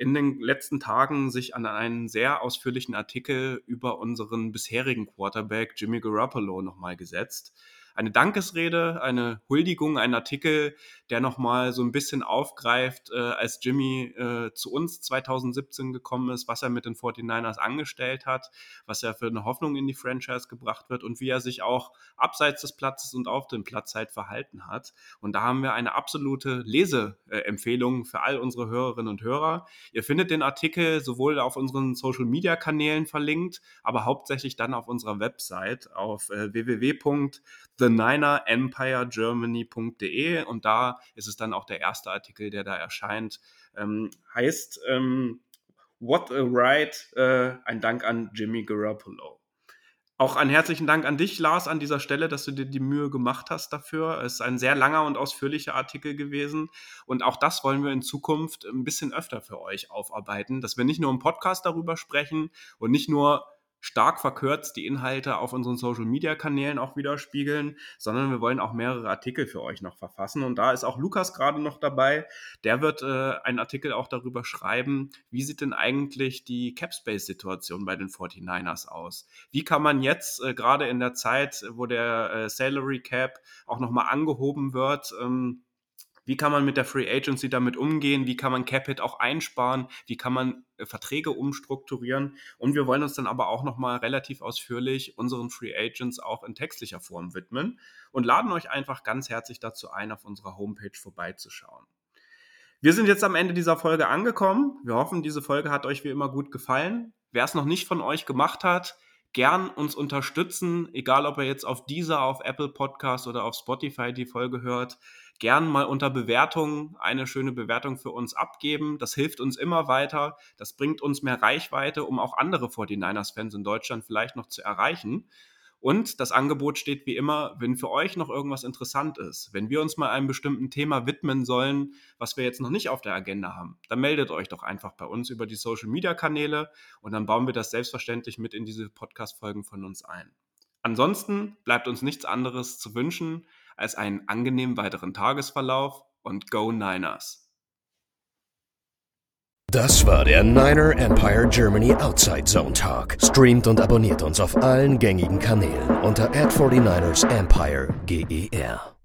in den letzten Tagen sich an einen sehr ausführlichen Artikel über unseren bisherigen Quarterback Jimmy Garoppolo nochmal gesetzt eine Dankesrede, eine Huldigung, ein Artikel, der nochmal so ein bisschen aufgreift, äh, als Jimmy äh, zu uns 2017 gekommen ist, was er mit den 49ers angestellt hat, was er für eine Hoffnung in die Franchise gebracht wird und wie er sich auch abseits des Platzes und auf dem Platz halt verhalten hat. Und da haben wir eine absolute Leseempfehlung für all unsere Hörerinnen und Hörer. Ihr findet den Artikel sowohl auf unseren Social Media Kanälen verlinkt, aber hauptsächlich dann auf unserer Website auf äh, www.the theninerempiregermany.de und da ist es dann auch der erste Artikel, der da erscheint. Ähm, heißt ähm, What a Ride, äh, ein Dank an Jimmy Garoppolo. Auch einen herzlichen Dank an dich, Lars, an dieser Stelle, dass du dir die Mühe gemacht hast dafür. Es ist ein sehr langer und ausführlicher Artikel gewesen. Und auch das wollen wir in Zukunft ein bisschen öfter für euch aufarbeiten, dass wir nicht nur im Podcast darüber sprechen und nicht nur stark verkürzt die Inhalte auf unseren Social-Media-Kanälen auch widerspiegeln, sondern wir wollen auch mehrere Artikel für euch noch verfassen. Und da ist auch Lukas gerade noch dabei. Der wird äh, einen Artikel auch darüber schreiben, wie sieht denn eigentlich die Capspace-Situation bei den 49ers aus? Wie kann man jetzt äh, gerade in der Zeit, wo der äh, Salary Cap auch nochmal angehoben wird, ähm, wie kann man mit der Free Agency damit umgehen? Wie kann man Capit auch einsparen? Wie kann man äh, Verträge umstrukturieren? Und wir wollen uns dann aber auch nochmal relativ ausführlich unseren Free Agents auch in textlicher Form widmen und laden euch einfach ganz herzlich dazu ein, auf unserer Homepage vorbeizuschauen. Wir sind jetzt am Ende dieser Folge angekommen. Wir hoffen, diese Folge hat euch wie immer gut gefallen. Wer es noch nicht von euch gemacht hat, gern uns unterstützen, egal ob ihr jetzt auf dieser, auf Apple Podcast oder auf Spotify die Folge hört gern mal unter Bewertungen eine schöne Bewertung für uns abgeben. Das hilft uns immer weiter. Das bringt uns mehr Reichweite, um auch andere 49ers-Fans in Deutschland vielleicht noch zu erreichen. Und das Angebot steht wie immer, wenn für euch noch irgendwas interessant ist, wenn wir uns mal einem bestimmten Thema widmen sollen, was wir jetzt noch nicht auf der Agenda haben, dann meldet euch doch einfach bei uns über die Social-Media-Kanäle und dann bauen wir das selbstverständlich mit in diese Podcast-Folgen von uns ein. Ansonsten bleibt uns nichts anderes zu wünschen als einen angenehmen weiteren Tagesverlauf und Go Niners! Das war der Niner Empire Germany Outside Zone Talk. Streamt und abonniert uns auf allen gängigen Kanälen unter ad 49 ersempire GER.